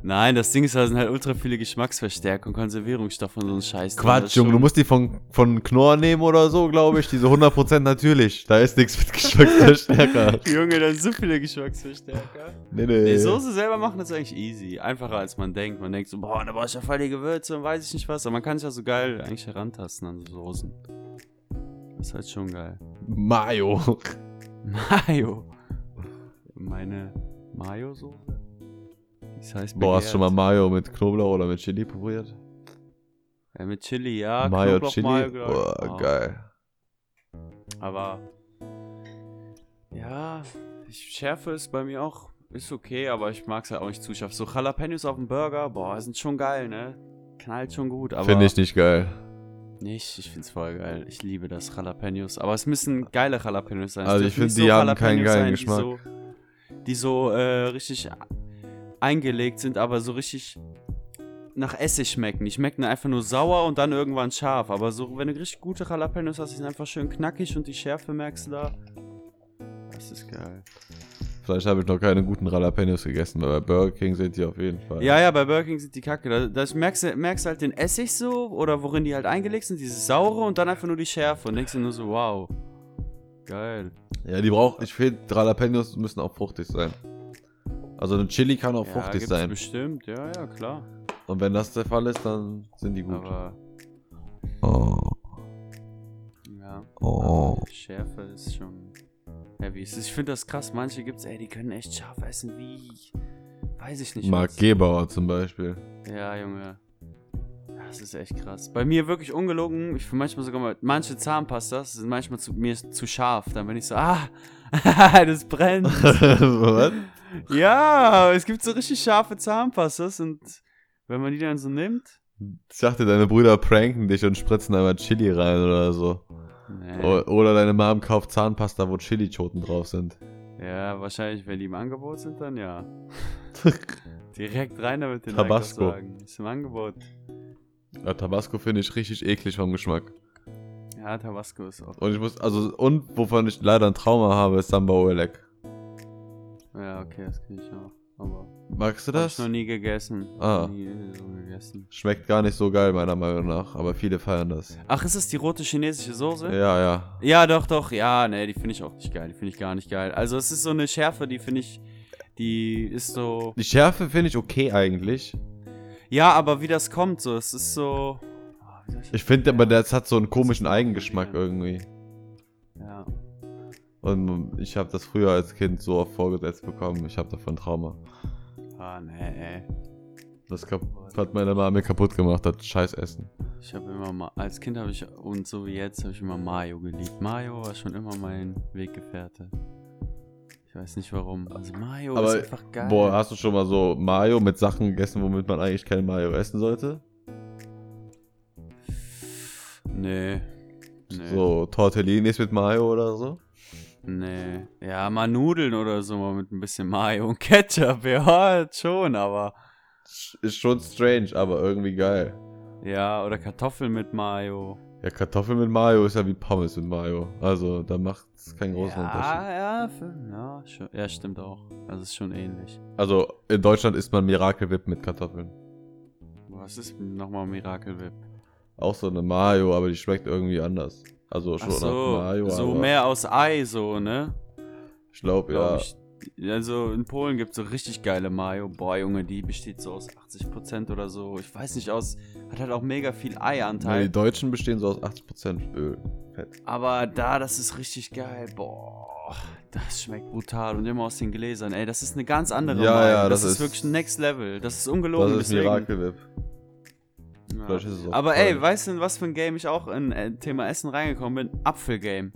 Nein, das Ding ist, da sind halt ultra viele Geschmacksverstärker und Konservierungsstoffe und so ein Scheiß. Quatsch, Junge, du musst die von, von Knorr nehmen oder so, glaube ich. Diese 100% natürlich. Da ist nichts mit Geschmacksverstärker. Junge, da sind so viele Geschmacksverstärker. Nee, nee. Die Soße selber machen das eigentlich easy. Einfacher als man denkt. Man denkt so, boah, da brauche ich ja voll die Gewürze und weiß ich nicht was. Aber man kann sich ja so geil eigentlich herantasten an so Soßen. Das ist halt schon geil. Mayo. Mayo. Meine Mayo-Soße? Das heißt Boah, hast du schon mal. Mayo mit Knoblauch oder mit Chili probiert? Ja, mit Chili, ja. Mayo, Knoblauch, Chili? Mayo. Boah, Ah. geil. Aber ja, ich, Schärfe ist bei mir auch, ist okay, aber ich mag es halt auch nicht zu scharf. So Jalapenos auf dem Burger, boah, sind schon geil, ne? Knallt schon gut, aber Finde ich nicht geil. nicht. Ich find's voll geil. Ich liebe das Jalapenos. Aber es müssen geile Jalapenos sein. Also ich finde, die haben keinen geilen sein, Geschmack. Die so, die so äh, richtig eingelegt sind, aber so richtig nach Essig schmecken. Die schmecken einfach nur sauer und dann irgendwann scharf. Aber so, wenn du richtig gute Jalapenos hast, die sind einfach schön knackig und die Schärfe merkst du da. Das ist geil. Vielleicht habe ich noch keine guten Jalapenos gegessen, aber bei Burger King sind die auf jeden Fall. Ja, ja, bei Burger King sind die kacke. Da, da merkst, du, merkst halt den Essig so oder worin die halt eingelegt sind, dieses Saure und dann einfach nur die Schärfe und denkst dir nur so, wow. Geil. Ja, die braucht, ich finde, Jalapenos müssen auch fruchtig sein. Also ein Chili kann auch Ja, fruchtig gibt's sein. bestimmt, ja, ja, klar. Und wenn das der Fall ist, dann sind die gut. Aber, oh, ja, oh. Schärfe ist schon heavy. Ich finde das krass, manche gibt's, ey, die können echt scharf essen, wie, weiß ich nicht Marc was. Gebauer zum Beispiel. Ja, Junge. Das ist echt krass. Bei mir wirklich ungelogen. Ich finde manchmal sogar mal, manche Zahnpastas sind manchmal zu, mir zu scharf. Dann bin ich so, ah, das brennt. Was? ja, es gibt so richtig scharfe Zahnpastas und wenn man die dann so nimmt. Ich dachte, deine Brüder pranken dich und spritzen einmal Chili rein oder so. Nee. Oder deine Mom kauft Zahnpasta, wo Chili-Schoten drauf sind. Ja, wahrscheinlich, wenn die im Angebot sind, dann ja. Direkt rein damit den Tabasco. sagen. Ist im Angebot. Ja, Tabasco finde ich richtig eklig vom Geschmack. Ja, Tabasco ist auch. Und ich muss, also, und wovon ich leider ein Trauma habe, ist Samba Oelek. Ja, okay, das kriege ich auch. Aber Magst du hab das? ich noch nie gegessen. Ah. Nie so gegessen. Schmeckt gar nicht so geil, meiner Meinung nach, aber viele feiern das. Ach, ist es die rote chinesische Soße? Ja, ja. Ja, doch, doch. Ja, nee, die finde ich auch nicht geil. Die finde ich gar nicht geil. Also, es ist so eine Schärfe, die finde ich, die ist so. Die Schärfe finde ich okay eigentlich. Ja, aber wie das kommt, so, es ist so. Ich finde aber, das hat so einen komischen Eigengeschmack irgendwie. Ja. Und ich habe das früher als Kind so oft vorgesetzt bekommen. Ich habe davon Trauma. Ah, nee, ey. Das hat meine Mama mir kaputt gemacht, das Scheißessen. Ich habe immer mal, als Kind habe ich, und so wie jetzt, habe ich immer Mayo geliebt. Mayo war schon immer mein Weggefährte. Ich weiß nicht warum. Also Mayo Aber, ist einfach geil. Boah, hast du schon mal so Mayo mit Sachen gegessen, womit man eigentlich kein Mayo essen sollte? Nee. Nee. So Tortellinis mit Mayo oder so? Nee. Ja, mal Nudeln oder so mal mit ein bisschen Mayo und Ketchup. Ja, schon, aber. Ist schon strange, aber irgendwie geil. Ja, oder Kartoffeln mit Mayo. Ja, Kartoffeln mit Mayo ist ja wie Pommes mit Mayo. Also, da macht es keinen großen Unterschied. Ja, ja, für, ja, schon, ja, stimmt auch. Also ist schon ähnlich. Also, in Deutschland isst man Miracle Whip mit Kartoffeln. Was ist nochmal Miracle Whip? Auch so eine Mayo, aber die schmeckt irgendwie anders. Also schon Ach so, nach Mayo, so mehr aus Ei, so, ne? ich glaube, Glaub ja. Ich. Also in Polen gibt es so richtig geile Mayo. Boah, Junge, die besteht so aus 80% oder so. Ich weiß nicht, aus. Hat halt auch mega viel Ja, Eianteil. die Deutschen bestehen so aus 80% Öl. Fett. Aber da, das ist richtig geil. Boah, das schmeckt brutal. Und immer aus den Gläsern. Ey, das ist eine ganz andere Ja, Mayo. ja, das, das ist ist- wirklich Next Level. Das ist ungelogen. Das ist. Miracle Whip. Ja. Aber ey, weißt du, in was für ein Game ich auch in äh, Thema Essen reingekommen bin? Apfelgame.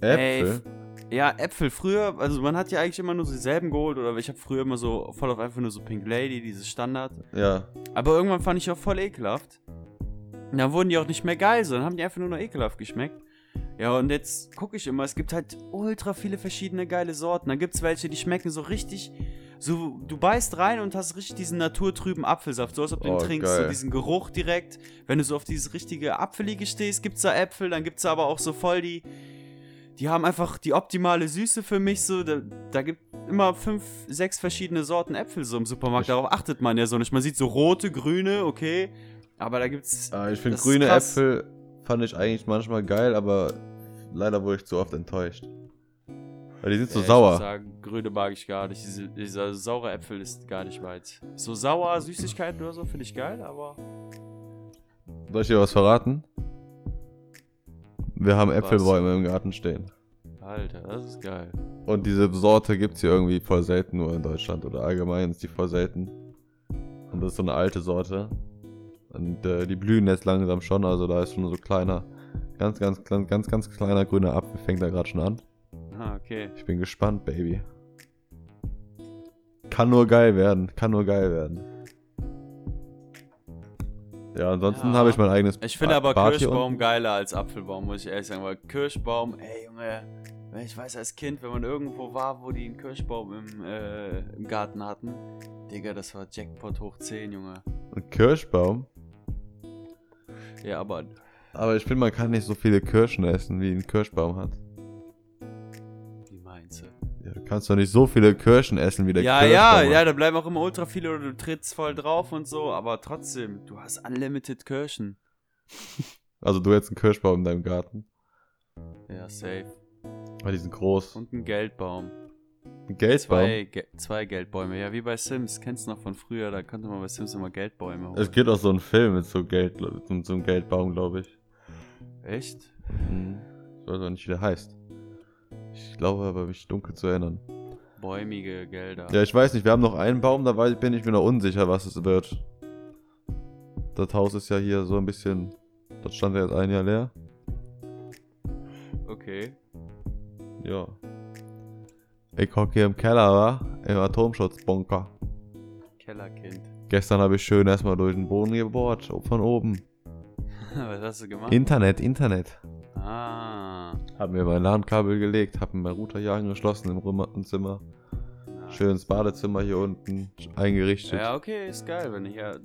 Äpfel? Ja, Äpfel. Früher, also man hat ja eigentlich immer nur dieselben geholt. Oder ich habe früher immer so voll auf einfach nur so Pink Lady, dieses Standard. Ja. Aber irgendwann fand ich auch voll ekelhaft. Und dann wurden die auch nicht mehr geil, sondern haben die einfach nur noch ekelhaft geschmeckt. Ja, und jetzt gucke ich immer, es gibt halt ultra viele verschiedene geile Sorten. Dann gibt es welche, die schmecken so richtig. So, du beißt rein und hast richtig diesen naturtrüben Apfelsaft, so als ob du ihn Oh, trinkst, geil. so diesen Geruch direkt. Wenn du so auf dieses richtige Apfelige stehst, gibt's da Äpfel, dann gibt's da aber auch so voll die. Die haben einfach die optimale Süße für mich so. Da, da gibt immer fünf, sechs verschiedene Sorten Äpfel so im Supermarkt. Darauf achtet man ja so nicht. Man sieht so rote, grüne, okay. Aber da gibt's. Ah, ich finde grüne. Äpfel fand ich eigentlich manchmal geil, aber leider wurde ich zu oft enttäuscht. Weil die sind so Ich sauer. muss sagen, grüne mag ich gar nicht. Diese, dieser saure Äpfel ist gar nicht weit. So sauer, Süßigkeiten oder so finde ich geil, aber. Soll ich dir was verraten? Wir haben Was? Äpfelbäume im Garten stehen. Alter, das ist geil. Und diese Sorte gibt es hier irgendwie voll selten nur in Deutschland oder allgemein ist die voll selten. Und das ist so eine alte Sorte. Und äh, die blühen jetzt langsam schon, also da ist schon so kleiner, ganz, ganz, ganz, ganz, ganz kleiner grüner Apfel, fängt da gerade schon an. Ah, okay. Ich bin gespannt, Baby. Kann nur geil werden, kann nur geil werden. Ja, ansonsten Ja. habe ich mein eigenes Ich finde aber Bad Kirschbaum geiler als Apfelbaum, muss ich ehrlich sagen. Weil Kirschbaum, ey Junge, ich weiß als Kind, wenn man irgendwo war, wo die einen Kirschbaum im, äh, im Garten hatten, Digga, das war Jackpot hoch 10, Junge. Ein Kirschbaum. Ja, aber Aber ich finde, man kann nicht so viele Kirschen essen, wie ein Kirschbaum hat. Du? Kannst doch nicht so viele Kirschen essen, wie der Ja, Kirschbaum ja, hat. ja, da bleiben auch immer ultra viele oder du trittst voll drauf und so, aber trotzdem, du hast unlimited Kirschen. Also du jetzt einen Kirschbaum in deinem Garten. Ja, safe. Weil die sind groß. Und ein Geldbaum. Ein Geldbaum. Zwei, Ge zwei Geldbäume. Ja, wie bei Sims. Kennst du noch von früher? Da konnte man bei Sims immer Geldbäume holen. Es gibt auch so einen Film mit so Geld, mit so einem Geldbaum, glaube ich. Echt? Hm. Ich weiß auch nicht, wie der heißt. Ich glaube aber, mich dunkel zu erinnern. Bäumige Gelder. Ja, ich weiß nicht, wir haben noch einen Baum, da bin ich mir noch unsicher, was es wird. Das Haus ist ja hier so ein bisschen. Das stand ja jetzt ein Jahr leer. Okay. Ja. Ich hocke hier im Keller, wa? Im Atomschutzbunker. Kellerkind. Gestern habe ich schön erstmal durch den Boden gebohrt, von oben. Was hast du gemacht? Internet, Internet. Ah. Hab mir mein LAN-Kabel gelegt, hab mir mein Router hier angeschlossen im Zimmer. Schönes Badezimmer hier unten eingerichtet. Ja, okay, ist geil, wenn du hier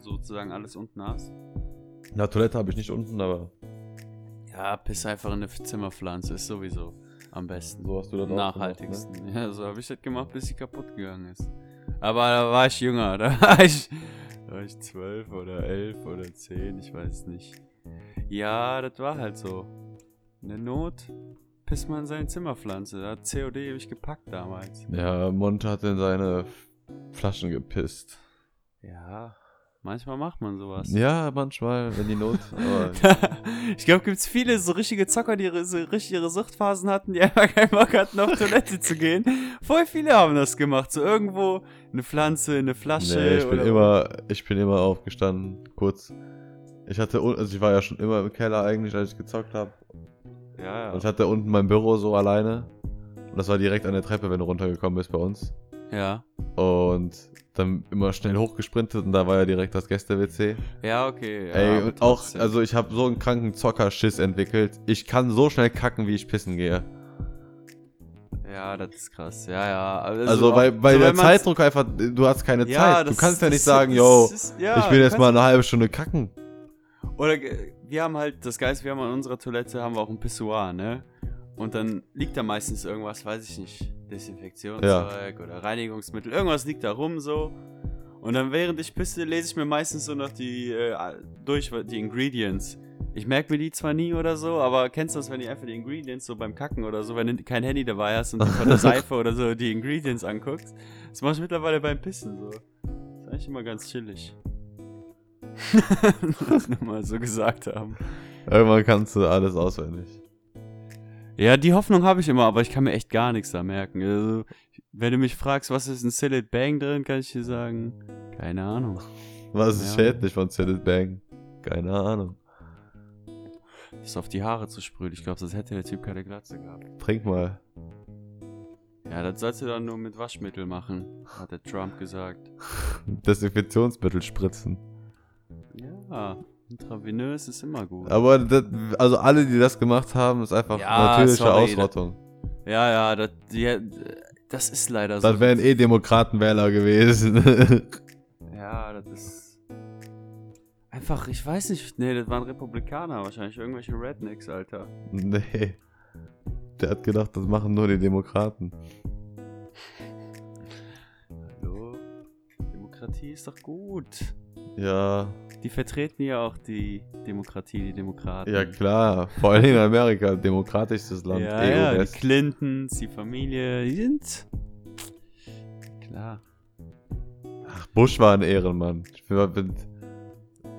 sozusagen alles unten hast. Na, Toilette habe ich nicht unten, aber Ja, piss einfach in eine Zimmerpflanze, ist sowieso am besten. so hast du das auch Nachhaltigsten. Gemacht, Ja, so habe ich das gemacht, bis sie kaputt gegangen ist. Aber da war ich jünger, da war ich, da war ich zwölf oder elf oder zehn, ich weiß nicht. Ja, das war halt so. In der Not pisst man in seine Zimmerpflanze. Da hat COD ewig gepackt damals. Ja, Monte hat in seine Flaschen gepisst. Ja, manchmal macht man sowas. Ja, manchmal, wenn die Not. ich glaube, gibt es viele so richtige Zocker, die ihre, so richtig ihre Suchtphasen hatten, die einfach keinen Bock hatten, auf Toilette zu gehen. Voll viele haben das gemacht. So irgendwo eine Pflanze, eine Flasche. nee, ich bin immer, ich bin immer aufgestanden, kurz. Ich hatte, also ich war ja schon immer im Keller eigentlich, als ich gezockt habe. Ja, Und ich ja. hatte unten mein Büro so alleine. Und das war direkt an der Treppe, wenn du runtergekommen bist bei uns. Ja, Und dann immer schnell hochgesprintet und da war ja direkt das Gäste-WC. ja okay. Ja, Ey, und auch, also ich habe so einen kranken Zockerschiss entwickelt. Ich kann so schnell kacken, wie ich pissen gehe. Ja, das ist krass. Ja, ja. Also, Also, weil, weil so, der Zeitdruck einfach, du hast keine Ja, Zeit. Du kannst ja nicht das- sagen, yo, ist- ja, ich will jetzt mal eine halbe Stunde kacken. Oder äh, wir haben halt, das Geist, wir haben an unserer Toilette haben wir auch ein Pissoir, ne? Und dann liegt da meistens irgendwas, weiß ich nicht, Desinfektionszeug oder Reinigungsmittel, irgendwas liegt da rum so. Und dann während ich pisse, lese ich mir meistens so noch die äh, durch die Ingredients. Ich merke mir die zwar nie oder so, aber kennst du das, wenn du einfach die Ingredients so beim Kacken oder so, wenn du kein Handy dabei hast und von der Seife oder so die Ingredients anguckst? Das mache ich mittlerweile beim Pissen so. ist eigentlich immer ganz chillig. Das nur mal so gesagt haben. Irgendwann kannst du alles auswendig. Ja, die Hoffnung habe ich immer, aber ich kann mir echt gar nichts da merken. Also, wenn du mich fragst, was ist in Sillet Bang drin, kann ich dir sagen, keine Ahnung. Was ist Ja. schädlich von Silent Bang? Keine Ahnung. Das ist auf die Haare zu sprühen. Ich glaube, sonst hätte der Typ keine Glatze gehabt. Trink mal. Ja, das sollst du dann nur mit Waschmittel machen, hat der Trump gesagt. Desinfektionsmittel spritzen. Ja, intravenös ist immer gut. Aber das, also alle, die das gemacht haben, ist einfach Ja, natürliche sorry, Ausrottung. Ja, ja, das, die, das ist leider Das so. wären eh Demokratenwähler gewesen. Ja, das ist. Einfach, ich weiß nicht. Nee, das waren Republikaner wahrscheinlich. Irgendwelche Rednecks, Alter. nee. Der hat gedacht, das machen nur die Demokraten. Hallo? Demokratie ist doch gut. Ja, Die vertreten ja auch die Demokratie, die Demokraten. ja klar. Vor allem in Amerika, demokratischstes Land. Ja, ja, die. Clintons, die Familie, die sind. Klar. Ach, Bush war ein Ehrenmann. Ich bin,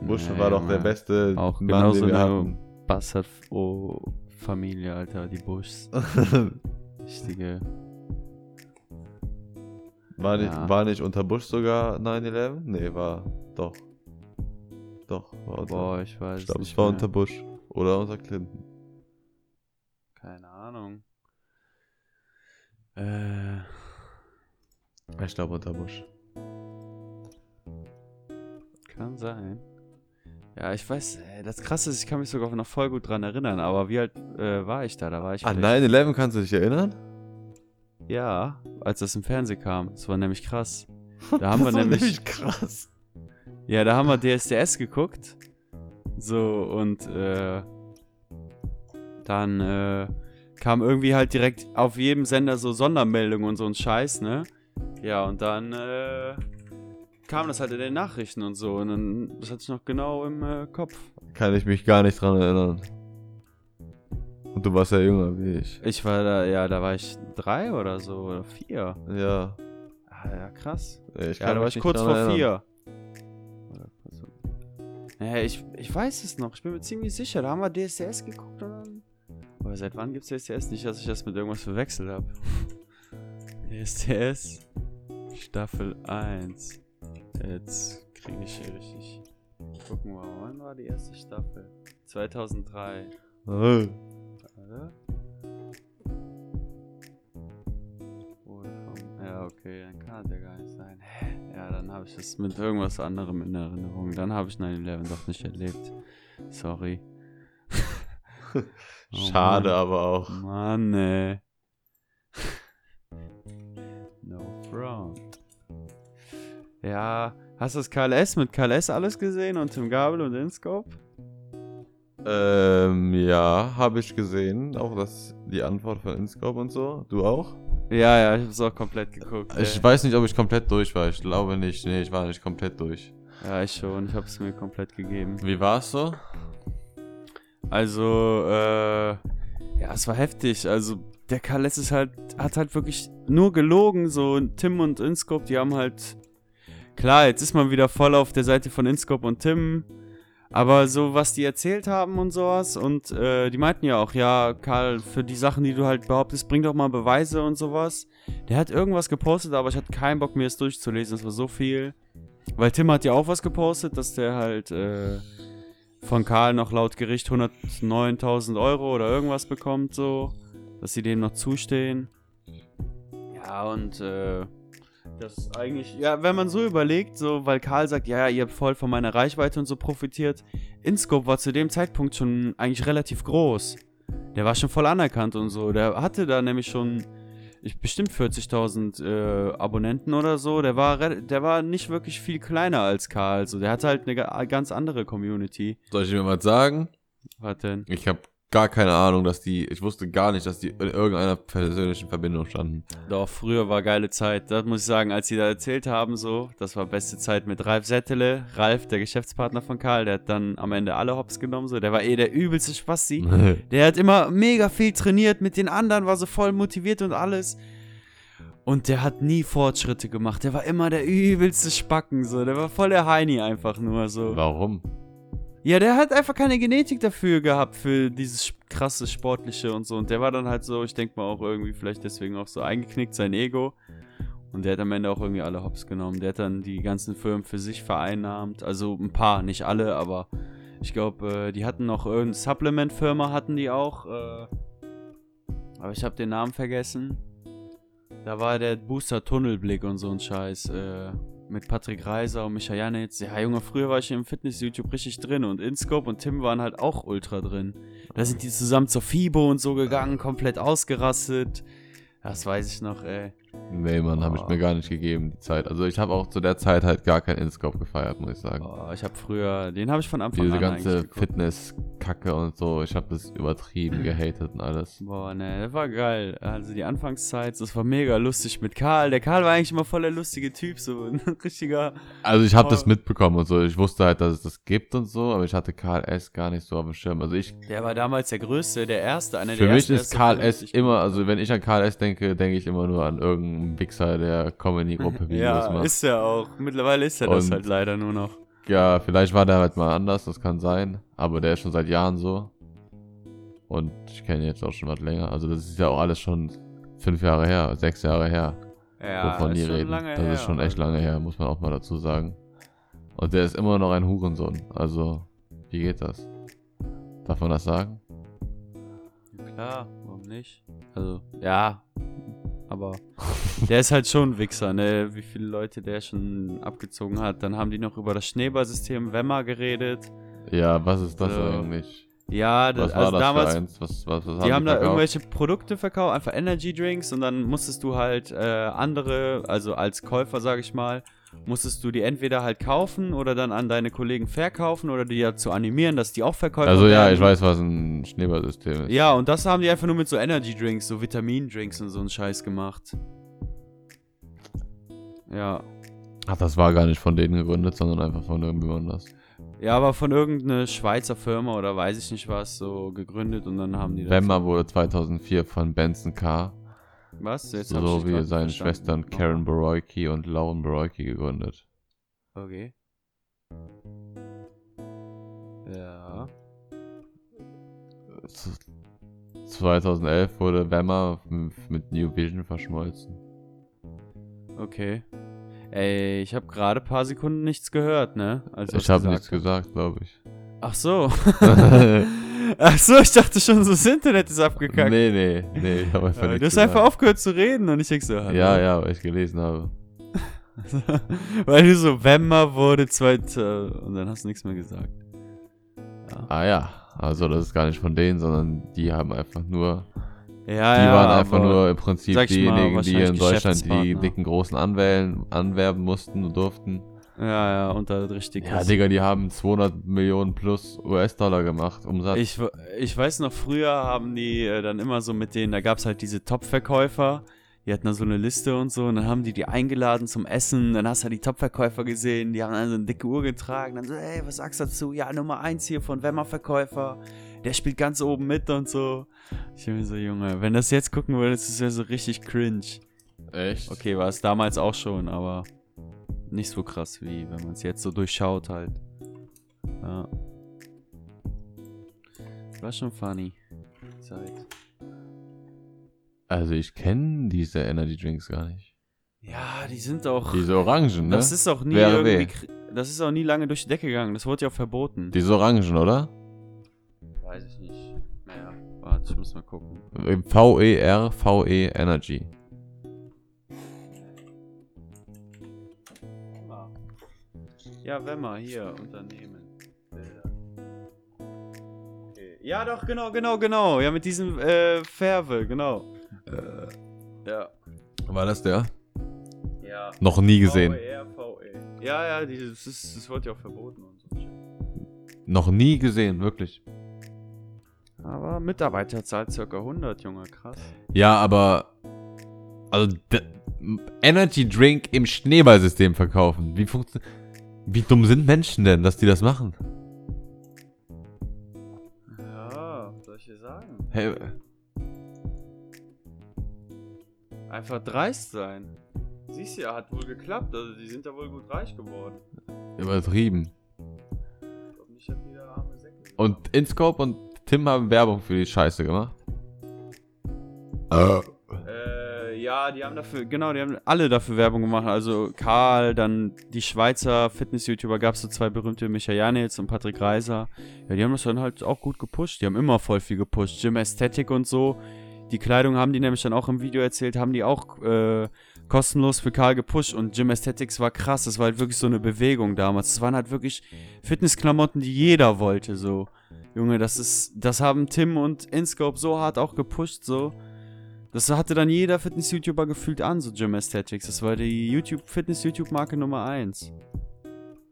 Bush Nee, war doch der Junge. beste Auch Mann, genauso den wir eine hatten. Bastard-Familie, Alter, die Bushs. Richtige. war, nicht, Ja. war nicht unter Bush sogar 9-11? Nee, war doch. Doch, war unter. Boah, ich weiß ich glaube, es war mehr. unter Bush. Oder unter Clinton. Keine Ahnung. Äh, Ich glaube unter Bush. kann sein. Ja, ich weiß, äh, das krasse ist, ich kann mich sogar noch voll gut dran erinnern, aber wie alt äh, war ich da? Da war ich An vielleicht- 9-11 kannst du dich erinnern? Ja, als das im Fernsehen kam. Das war nämlich krass. Da haben wir das war nämlich, krass. Ja, da haben wir DSDS geguckt. So, und äh, dann äh, kam irgendwie halt direkt auf jedem Sender so Sondermeldungen und so ein Scheiß, ne? Ja, und dann äh, kam das halt in den Nachrichten und so. Und dann, das hatte ich noch genau im äh, Kopf. Kann ich mich gar nicht dran erinnern. Und du warst ja jünger wie ich. Ich war da, ja, da war ich drei oder so, oder vier. Ja. Ah, ja, krass. Ich Ja, da war ich kurz vor erinnern. vier. Oder Naja, ich, ich weiß es noch. Ich bin mir ziemlich sicher. Da haben wir DSDS geguckt dann. Aber seit wann gibt's DSDS? Nicht, dass ich das mit irgendwas verwechselt habe. DSDS Staffel 1. Jetzt kriege ich hier richtig. Gucken wir mal, wann war die erste Staffel? 2003. Äh, Warte. Wurde vom- Ja, okay, dann kann das ja gar nicht sein. Hä? Ja, dann habe ich das mit irgendwas anderem in Erinnerung. Dann habe ich 9-11 doch nicht erlebt. Sorry. Oh Schade, Mann. aber auch. Mann, ey. No front. Ja, hast du das KLS mit KLS alles gesehen und Tim Gabel und Inscope? Ähm, ja, habe ich gesehen. Auch das, die Antwort von Inscope und so. Du auch? Ja, ja, ich hab's auch komplett geguckt. Ich ey. weiß nicht, ob ich komplett durch war. Ich glaube nicht. Nee, ich war nicht komplett durch. Ja, ich schon. Ich hab's mir komplett gegeben. Wie war's so? Also, äh, ja, es war heftig. Also, der KLS ist halt, hat halt wirklich nur gelogen. So, Tim und Inscope, die haben halt. Klar, jetzt ist man wieder voll auf der Seite von Inscope und Tim. Aber so, was die erzählt haben und sowas. Und äh, die meinten ja auch, ja, Karl, für die Sachen, die du halt behauptest, bring doch mal Beweise und sowas. Der hat irgendwas gepostet, aber ich hatte keinen Bock, mir das durchzulesen. Es war so viel. Weil Tim hat ja auch was gepostet, dass der halt äh, von Karl noch laut Gericht 109.000 Euro oder irgendwas bekommt, so. Dass sie dem noch zustehen. Ja, und äh, das ist eigentlich, ja, wenn man so überlegt, so, weil Karl sagt, ja, ja, ihr habt voll von meiner Reichweite und so profitiert. Inscope war zu dem Zeitpunkt schon eigentlich relativ groß. Der war schon voll anerkannt und so. Der hatte da nämlich schon ich, bestimmt 40.000 äh, Abonnenten oder so. Der war, der war nicht wirklich viel kleiner als Karl. Also der hatte halt eine ga- ganz andere Community. Soll ich mir was sagen? Was denn? Ich habe gar keine Ahnung, dass die. Ich wusste gar nicht, dass die in irgendeiner persönlichen Verbindung standen. Doch, früher war geile Zeit. Das muss ich sagen, als sie da erzählt haben, so, das war beste Zeit mit Ralf Settele. Ralf, der Geschäftspartner von Karl, der hat dann am Ende alle Hops genommen, so. Der war eh der übelste Spasti. Der hat immer mega viel trainiert mit den anderen, war so voll motiviert und alles. Und der hat nie Fortschritte gemacht. Der war immer der übelste Spacken, so. Der war voll der Heini einfach nur, so. Warum? Ja, der hat einfach keine Genetik dafür gehabt, für dieses krasse Sportliche und so. Und der war dann halt so, ich denke mal auch irgendwie vielleicht deswegen auch so eingeknickt, sein Ego. Und der hat am Ende auch irgendwie alle Hops genommen. Der hat dann die ganzen Firmen für sich vereinnahmt. Also ein paar, nicht alle, aber ich glaube, äh, die hatten noch irgendeine Supplement-Firma, hatten die auch. Äh, aber ich habe den Namen vergessen. Da war der Booster Tunnelblick und so ein Scheiß. Äh, mit Patrick Reiser und Micha Janitz. Ja, Junge, früher war ich im Fitness-YouTube richtig drin und Inscope und Tim waren halt auch ultra drin. Da sind die zusammen zur FIBO und so gegangen, komplett ausgerastet. Das weiß ich noch, ey. Nee, Mann, habe ich Oh. mir gar nicht gegeben, die Zeit. Also ich habe auch zu der Zeit halt gar keinen Inscope gefeiert, muss ich sagen. Oh, ich habe früher, den habe ich von Anfang Diese an ganze eigentlich geguckt. Fitness-Kacke und so, ich habe das übertrieben gehatet und alles. Boah, ne, das war geil. Also die Anfangszeit, das war mega lustig mit Karl. Der Karl war eigentlich immer voll der lustige Typ, so ein richtiger. Also ich habe Oh. das mitbekommen und so. Ich wusste halt, dass es das gibt und so, aber ich hatte Karl S. gar nicht so auf dem Schirm. Also ich, Der war damals der Größte, der Erste, einer für der mich Ersten, der ist Karl S. immer, also wenn ich an Karl S. denke, denke ich immer nur an irgendeinen Wichser, der Comedy-Gruppe Videos Ja, macht. ist er auch. Mittlerweile ist er das halt leider nur noch. Ja, vielleicht war der halt mal anders, das kann sein. Aber der ist schon seit Jahren so. Und ich kenne ihn jetzt auch schon was länger. Also das ist ja auch alles schon fünf Jahre her, sechs Jahre her, Ja, wovon die reden. das her, ist schon echt lange her, muss man auch mal dazu sagen. Und der ist immer noch ein Hurensohn. Also, wie geht das? Darf man das sagen? Klar, warum nicht? Also, ja. Aber der ist halt schon ein Wichser, ne? Wie viele Leute der schon abgezogen hat. Dann haben die noch über das Schneeballsystem Wemmer geredet. Ja, was ist das So. eigentlich? Ja, das, Was war also das damals? Was, was, was die haben da verkauft? irgendwelche Produkte verkauft, einfach Energy Drinks und dann musstest du halt äh, andere, also als Käufer, sag ich mal, musstest du die entweder halt kaufen oder dann an deine Kollegen verkaufen oder die dazu animieren, dass die auch Verkäufer Also ja, werden. ich weiß, was ein Schneeballsystem ist. Ja, und das haben die einfach nur mit so Energy Drinks, so Vitamin-Drinks und so einen Scheiß gemacht. Ja. Ach, das war gar nicht von denen gegründet, sondern einfach von irgendwie anders. Ja, aber von irgendeiner Schweizer Firma oder weiß ich nicht was, so gegründet und dann haben die das. Wemmer wurde 2004 von Benson Carr Was? Jetzt so wie seine verstanden. Schwestern Karen Borowki und Lauren Borowki gegründet. Okay. Ja. Z- 2011 wurde Wemmer mit New Vision verschmolzen. Okay. Ey, ich habe gerade paar Sekunden nichts gehört, ne? Als Ich habe nichts gesagt, glaube ich. Ach so. Ach so, ich dachte schon, so das Internet ist abgekackt. nee, nee, nee, ich habe einfach Äh, nichts du hast gesagt. einfach aufgehört zu reden und ich denk so, hallo. Ja, ja, weil ich gelesen habe. Weil du so Wemmer wurde zweit äh, und dann hast du nichts mehr gesagt. Ja, Ah ja, also das ist gar nicht von denen, sondern die haben einfach nur, ja, die ja, waren einfach nur im Prinzip ich mal, diejenigen, die in Deutschland die dicken Großen anwählen, anwerben mussten und durften. Ja, ja, und da richtig. Ja. Digga, die haben 200 Millionen plus US-Dollar gemacht, Umsatz. Ich, ich weiß noch, früher haben die äh, dann immer so mit denen, da gab es halt diese Top-Verkäufer, die hatten da so eine Liste und so, und dann haben die die eingeladen zum Essen, dann hast du die Top-Verkäufer gesehen, die haben dann so eine dicke Uhr getragen, dann so, ey, was sagst du dazu? Ja, Nummer 1 hier von Wemmer-Verkäufer, der spielt ganz oben mit und so. Ich bin mir so, Junge, wenn das jetzt gucken würdest, das wäre so richtig cringe. Echt? Okay, war es damals auch schon, aber nicht so krass, wie wenn man es jetzt so durchschaut halt. Ja. War schon funny. Zeit. Also ich kenne diese Energy Drinks gar nicht. Ja, die sind auch. Diese Orangen, ne? das ist auch nie Wäre irgendwie. weh. Das ist auch nie lange durch die Decke gegangen. Das wurde ja auch verboten. Diese Orangen, oder? Weiß ich nicht. Naja, warte, ich muss mal gucken. V-E-R, V-E Energy. Ja, Wemmer, hier, Unternehmen. Okay. Ja, doch, genau, genau, genau. Ja, mit diesem äh, Färbe, genau. Ja. War das der? Ja. Noch nie gesehen. VER, VE. Ja, ja, dieses, das, das wird ja auch verboten und so. Noch nie gesehen, wirklich. Aber Mitarbeiterzahl ca. 100, Junge, krass. Ja, aber. Also, Energy Drink im Schneeballsystem verkaufen. Wie funktioniert. Wie dumm sind Menschen denn, dass die das machen? Ja, was soll ich dir sagen? Hey, Einfach dreist sein. Siehst du ja, hat wohl geklappt. Also, die sind ja wohl gut reich geworden. übertrieben. Ich glaub nicht, dass die da arme Säcke sind. Und Inscope und Tim haben Werbung für die Scheiße gemacht. Äh, ja, die haben dafür, genau, die haben alle dafür Werbung gemacht. Also Karl, dann die Schweizer Fitness-YouTuber gab es so zwei berühmte, Micha Janitz und Patrick Reiser. Ja, die haben das dann halt auch gut gepusht. Die haben immer voll viel gepusht. Gym Aesthetic und so. Die Kleidung haben die nämlich dann auch im Video erzählt, haben die auch äh, kostenlos für Karl gepusht und Gym Aesthetics war krass. Das war halt wirklich so eine Bewegung damals. Es waren halt wirklich Fitnessklamotten, die jeder wollte, so. Junge, das ist, das haben Tim und Inscope so hart auch gepusht, so. Das hatte dann jeder Fitness-YouTuber gefühlt an, so Gym Aesthetics. Das war die YouTube, Fitness-YouTube-Marke Nummer 1.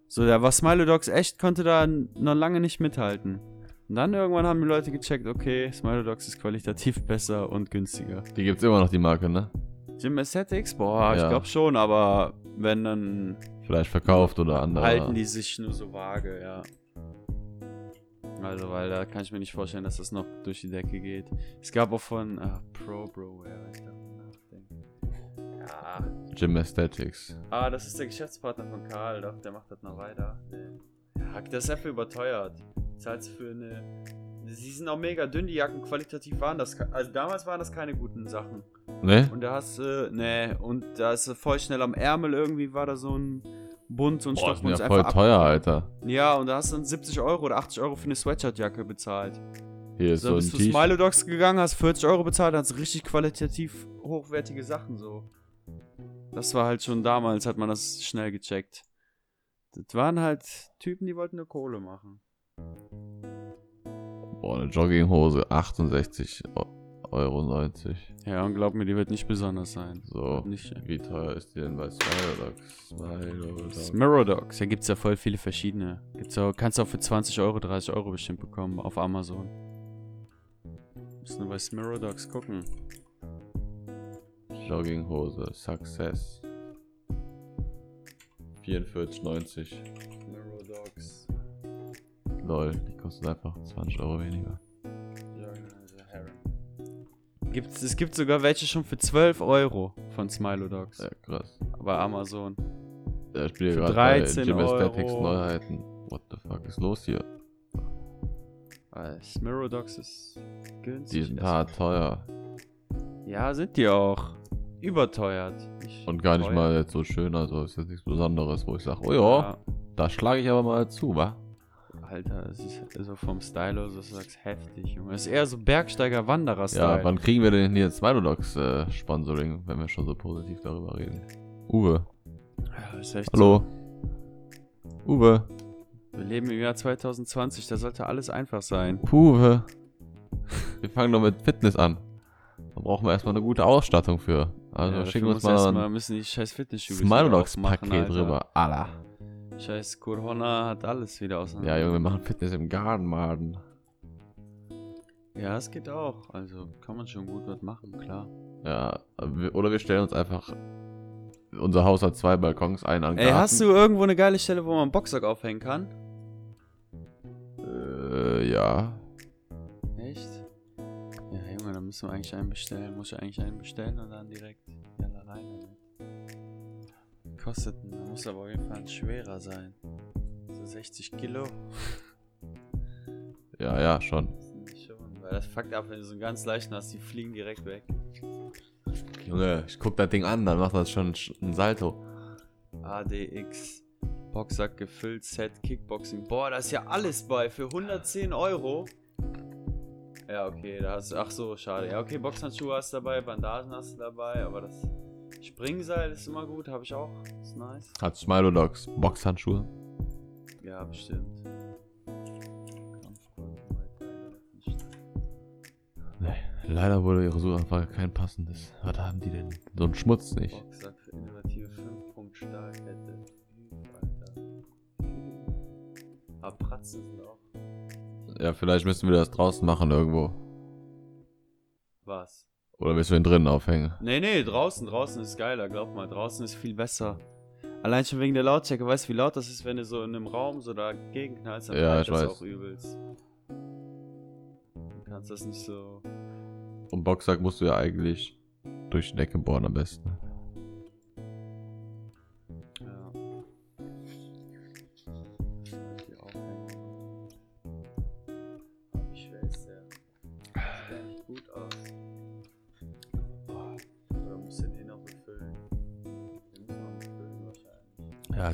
So, da war Smilodogs echt, konnte da noch lange nicht mithalten. Und dann irgendwann haben die Leute gecheckt, okay, Smilodogs ist qualitativ besser und günstiger. Die gibt's immer noch, die Marke, ne? Gym Aesthetics? Boah, ich Ja. glaube schon, aber wenn, dann Vielleicht verkauft oder andere. halten die sich nur so vage, ja. Also, weil da kann ich mir nicht vorstellen, dass das noch durch die Decke geht. Es gab auch von ah, Pro Bro, ja, ich darf nachdenken. Ja, Gym Aesthetics. Ah, das ist der Geschäftspartner von Karl, doch, der macht das noch weiter. Ja, das ist dafür überteuert. Zahlst für eine. Sie sind auch mega dünn, die Jacken qualitativ waren das. Also damals waren das keine guten Sachen. Ne? Und da hast du, nee, und da ist voll schnell am Ärmel irgendwie war da so ein Bund und Boah, Stoff die sind und ja ist voll teuer, Alter. Ja, und da hast du dann 70 Euro oder 80 Euro für eine Sweatshirt-Jacke bezahlt. Hier ist So, so ein bist du T-Shirt. Smilodogs gegangen, hast 40 Euro bezahlt, hast richtig qualitativ hochwertige Sachen so. Das war halt schon damals, hat man das schnell gecheckt. Das waren halt Typen, die wollten nur Kohle machen. Boah, eine Jogginghose, 68 Euro 90. Ja, und glaub mir, die wird nicht besonders sein. So. Nicht. Wie teuer ist die denn bei? Smilodogs. Smirrodogs, da gibt's ja voll viele verschiedene. Gibt's auch, kannst du auch für 20 Euro, 30 Euro bestimmt bekommen auf Amazon. Müssen wir bei Smirrodogs gucken. Jogginghose, Success. 44,90. Smirrodogs. Lol, die kostet einfach 20 Euro weniger. Gibt's, es gibt sogar welche schon für 12 Euro von Smilodogs. Ja, krass. Bei Amazon. Der spielt Für gerade bei 13 Gym Aesthetics Euro. Neuheiten. What the fuck ist los hier? Weil Smirrodogs ist Die günstig. sind hart teuer. Ja, sind die auch. Überteuert. Nicht Und gar nicht teuer. mal jetzt so schön, also ist jetzt nichts Besonderes, wo ich sage, oh ja, da schlage ich aber mal zu, wa? Alter, es ist so vom Style aus, dass du sagst, heftig, Junge. Es ist eher so Bergsteiger-Wanderer-Style. Ja, wann kriegen wir denn hier Smilodogs äh, Sponsoring, wenn wir schon so positiv darüber reden? Uwe, Ja, ist echt hallo? Uwe, So. Wir leben im Jahr 2020, da sollte alles einfach sein. Uwe. Wir fangen doch mit Fitness an. Da brauchen wir erstmal eine gute Ausstattung für. Also ja, schicken wir uns mal ein müssen die scheiß Fitnessstudios Smilodogs-Paket drüber. Alla. Scheiß Corona hat alles wieder auseinander. Ja, Junge, wir machen Fitness im Garten, Mann. Ja, es geht auch. Also kann man schon gut was machen, klar. Ja, oder wir stellen uns einfach. Unser Haus hat zwei Balkons, einen an Ey, Garten. hast du irgendwo eine geile Stelle, wo man einen Boxsack aufhängen kann? Äh, ja. Echt? Ja, Junge, dann müssen wir eigentlich einen bestellen. Muss ich eigentlich einen bestellen und dann direkt rein damit. Kostet, da muss aber auf jeden Fall ein schwerer sein. So 60 Kilo. Ja, ja, schon. Schon, weil das fuckt ab, wenn du so einen ganz leichten hast, die fliegen direkt weg. Junge, ich guck das Ding an, dann macht das schon ein Salto. ADX. Boxsack gefüllt, Set, Kickboxing. Boah, da ist ja alles bei für 110 Euro. Ja, okay, da hast du. Ach so, schade. Ja, okay, Boxhandschuhe hast du dabei, Bandagen hast du dabei, aber das Springseil ist immer gut, habe ich auch. Ist nice. Hat Smilodogs Boxhandschuhe. Ja, bestimmt. Nee, leider wurde ihre Suchanfrage kein passendes. Was haben die denn? So einen Schmutz nicht. Boxsack für innovative 5-Punkt-Stahlkette. Alter. Aber Pratzen sind auch. Ja, vielleicht müssen wir das draußen machen irgendwo. Was? Oder müssen wir ihn drinnen aufhängen? Nee, nee, draußen, draußen ist geiler, glaub mal, draußen ist viel besser. Allein schon wegen der Lautstärke, weißt du, wie laut das ist, wenn du so in einem Raum so dagegen knallst, dann Ja, ich das weiß. auch übelst. Du kannst das nicht so. Und Boxsack musst du ja eigentlich durch die Decke bohren am besten.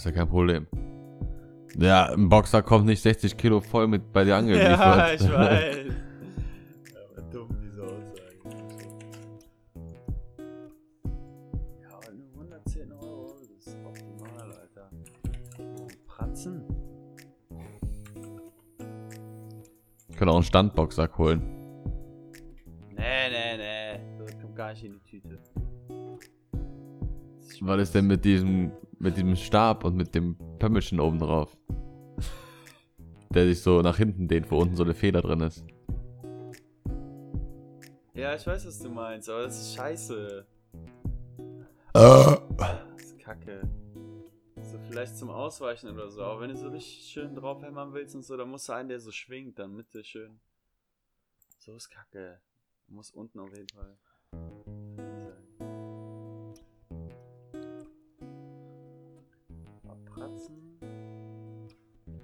ist ja kein Problem. Ja, ein Boxer kommt nicht 60 Kilo voll mit bei dir angeliefert. Ja, ich weiß. Aber dumm, diese Aussage. Ja, aber nur 110 Euro, das ist optimal, Alter. Pratzen? Können auch einen Standboxsack holen. Nee, nee, nee. Das kommt gar nicht in die Tüte. Was ist denn mit diesem mit diesem Stab und mit dem Pömmelchen oben drauf? Der sich so nach hinten dehnt, wo unten so eine Feder drin ist. Ja, ich weiß, was du meinst, aber das ist scheiße. Äh. Das ist kacke. So vielleicht zum Ausweichen oder so, aber wenn du so richtig schön draufhämmern willst und so, dann musst du einen, der so schwingt, dann Mitte schön. So ist kacke. Muss unten auf jeden Fall.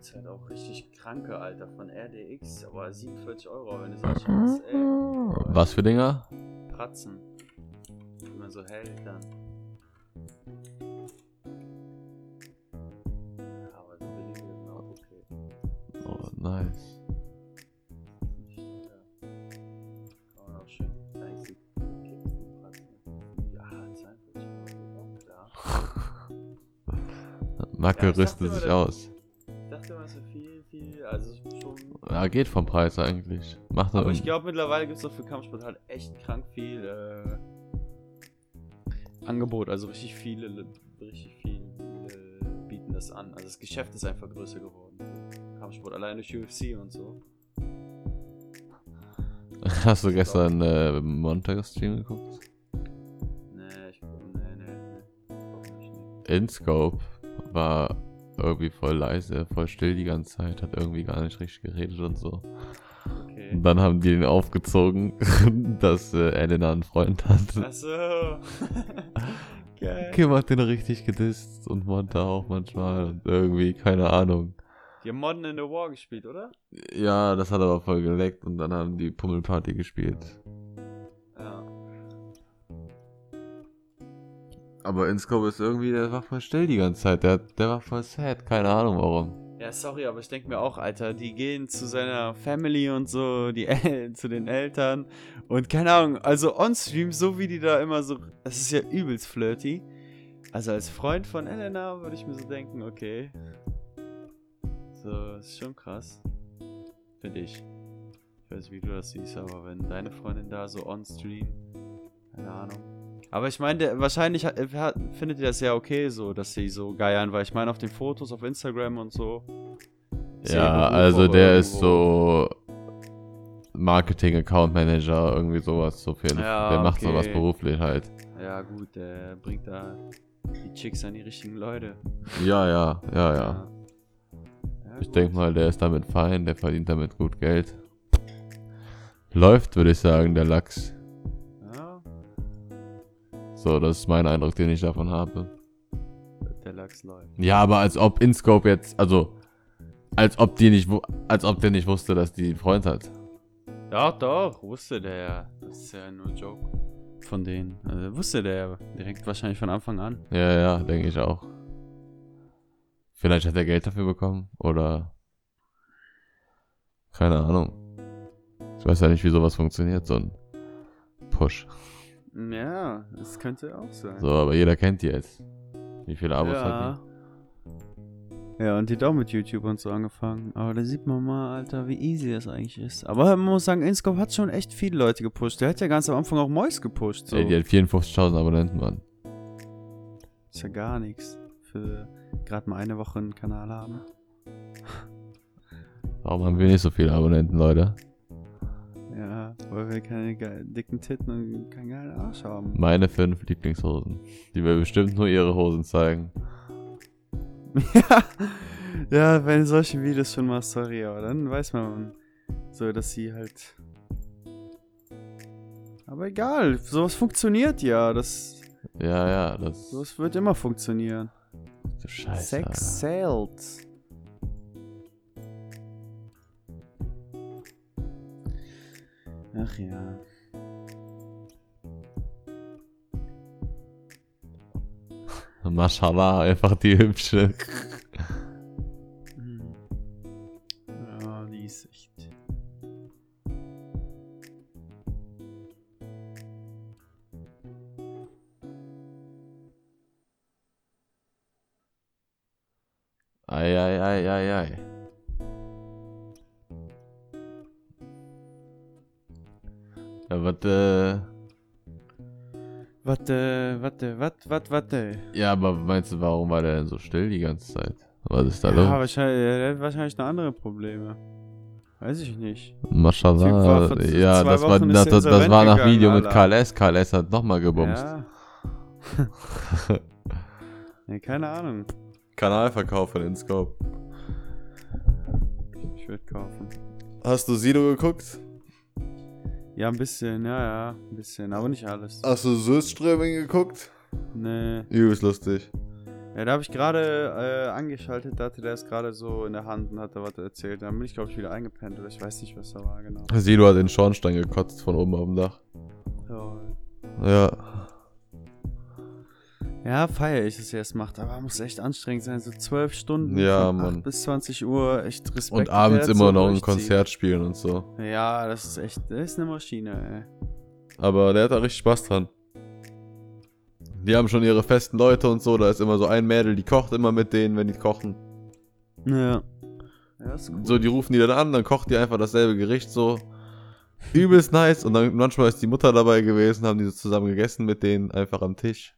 Ist halt auch richtig kranke, Alter, von RDX, aber 47 Euro, wenn du so schaust, ey. Was für Dinger? Pratzen. Wie man so hält dann. Ja, aber so billige sind auch okay. Oh, nice. Nicht teuer. Kann man auch schön eigentlich die Keks, die Pratzen. Ja, 42 Euro, klar. Macke Ja, rüstet sich das- aus. Ja, geht vom Preis eigentlich. Macht Aber er ich glaube mittlerweile gibt es doch für Kampfsport halt echt krank viel äh, Angebot. Also richtig viele, richtig viele bieten das an. Also das Geschäft ist einfach größer geworden. Kampfsport allein durch UFC und so. Hast du gestern äh, Montag-Stream geguckt? Nee, ich nee, nee, nee. Nee. InScope war irgendwie voll leise, voll still die ganze Zeit, hat irgendwie gar nicht richtig geredet und so. Okay. Und dann haben die ihn aufgezogen, dass äh, Elena einen Freund hat. Achso. Geil. Kim hat den richtig gedisst und Monta auch manchmal und irgendwie, keine Ahnung. Die haben Modern in the War gespielt, oder? Ja, das hat aber voll geleckt und dann haben die Pummelparty gespielt. Ja. Aber InScope ist irgendwie, der war voll still die ganze Zeit, der, der war voll sad, keine Ahnung warum. Ja, sorry, aber ich denke mir auch, Alter, die gehen zu seiner Family und so, die El zu den Eltern und keine Ahnung, also on-stream, so wie die da immer so, das ist ja übelst flirty. Also als Freund von Elena würde ich mir so denken, okay. So, ist schon krass. Finde ich. Ich weiß nicht, wie du das siehst, aber wenn deine Freundin da so on-stream, keine Ahnung. Aber ich meine, wahrscheinlich hat, hat, findet ihr das ja okay so, dass sie so geiern, weil ich meine, auf den Fotos auf Instagram und so. Ja, also der ist so Marketing Account Manager, irgendwie sowas so viel. Ja, der macht okay. sowas beruflich halt. Ja, gut, der bringt da die Chicks an die richtigen Leute. Ja, ja, ja, ja. Ja, Ich gut. denke mal, der ist damit fein, der verdient damit gut Geld. Läuft, würde ich sagen, der Lachs. So, das ist mein Eindruck, den ich davon habe. der Lachs läuft. Ja, aber als ob InScope jetzt, also, als ob die nicht, als ob der nicht wusste, dass die einen Freund hat. Doch, doch, wusste der ja. Das ist ja nur ein Joke von denen. Also, wusste der ja direkt wahrscheinlich von Anfang an. Ja, ja, denke ich auch. Vielleicht hat er Geld dafür bekommen oder keine Ahnung. Ich weiß ja nicht, wie sowas funktioniert, so ein Push. Ja, das könnte auch sein. So, aber jeder kennt die jetzt. Wie viele Abos ja. hat Ja, und die hat auch mit YouTube und so angefangen. Aber da sieht man mal, Alter, wie easy das eigentlich ist. Aber man muss sagen, Inscope hat schon echt viele Leute gepusht. Der hat ja ganz am Anfang auch Mois gepusht. die? So. Ey, die hat 54.000 Abonnenten, Mann. Ist ja gar nichts. Für gerade mal eine Woche einen Kanal haben. Warum haben wir nicht so viele Abonnenten, Leute? Ja, weil wir keine dicken Titten und keinen geilen Arsch haben. Meine fünf Lieblingshosen. Die will bestimmt nur ihre Hosen zeigen. ja, ja, wenn du solche Videos schon machst, sorry, aber dann weiß man so, dass sie halt. Aber egal, sowas funktioniert ja. Das, Ja, ja, das. sowas wird immer funktionieren. Du Scheiße. Sex sells. Ach ja. Alter. Mashallah, einfach die hübsche. Ja, die ist echt. Ei, ei, ei, ei, ei. Ja, was, äh, Warte, warte, warte, warte, warte. ja, aber meinst du, warum war der denn so still die ganze Zeit? Was ist da Ja, los? wahrscheinlich, er hat wahrscheinlich noch andere Probleme. Weiß ich nicht. Vor Ja, das war, Wochen das, das, das war nach gegangen, Video mit. KLS. KLS hat nochmal gebumst. Ja. nee, keine Ahnung. Kanalverkauf von Inscope. Ich würde kaufen. Hast du Sido geguckt? Ja, ein bisschen, ja, ja, ein bisschen, aber nicht alles. Hast du Süßströming geguckt? Nee. Übelst lustig. Ja, da habe ich gerade äh, angeschaltet, da hatte der es gerade so in der Hand und hat da was erzählt. Dann bin ich, glaube ich, wieder eingepennt oder ich weiß nicht, was da war, genau. Sido hat den Schornstein gekotzt von oben auf dem Dach. Ja, Ja. Ja feier ich, dass er es macht, aber muss echt anstrengend sein. So zwölf Stunden Ja, von Mann. 8 bis 20 Uhr, echt Respekt. Und abends immer noch ein. Konzert spielen und so. Ja, das ist echt, das ist eine Maschine, Aber der hat da richtig Spaß dran. Die haben schon ihre festen Leute und so. Da ist immer so ein Mädel, die kocht immer mit denen, wenn die kochen. ey. Ja. Ja, ist cool. So, die rufen die dann an, dann kocht die einfach dasselbe Gericht so. Übelst nice. Und dann manchmal ist die Mutter dabei gewesen, haben die so zusammen gegessen mit denen, einfach am Tisch.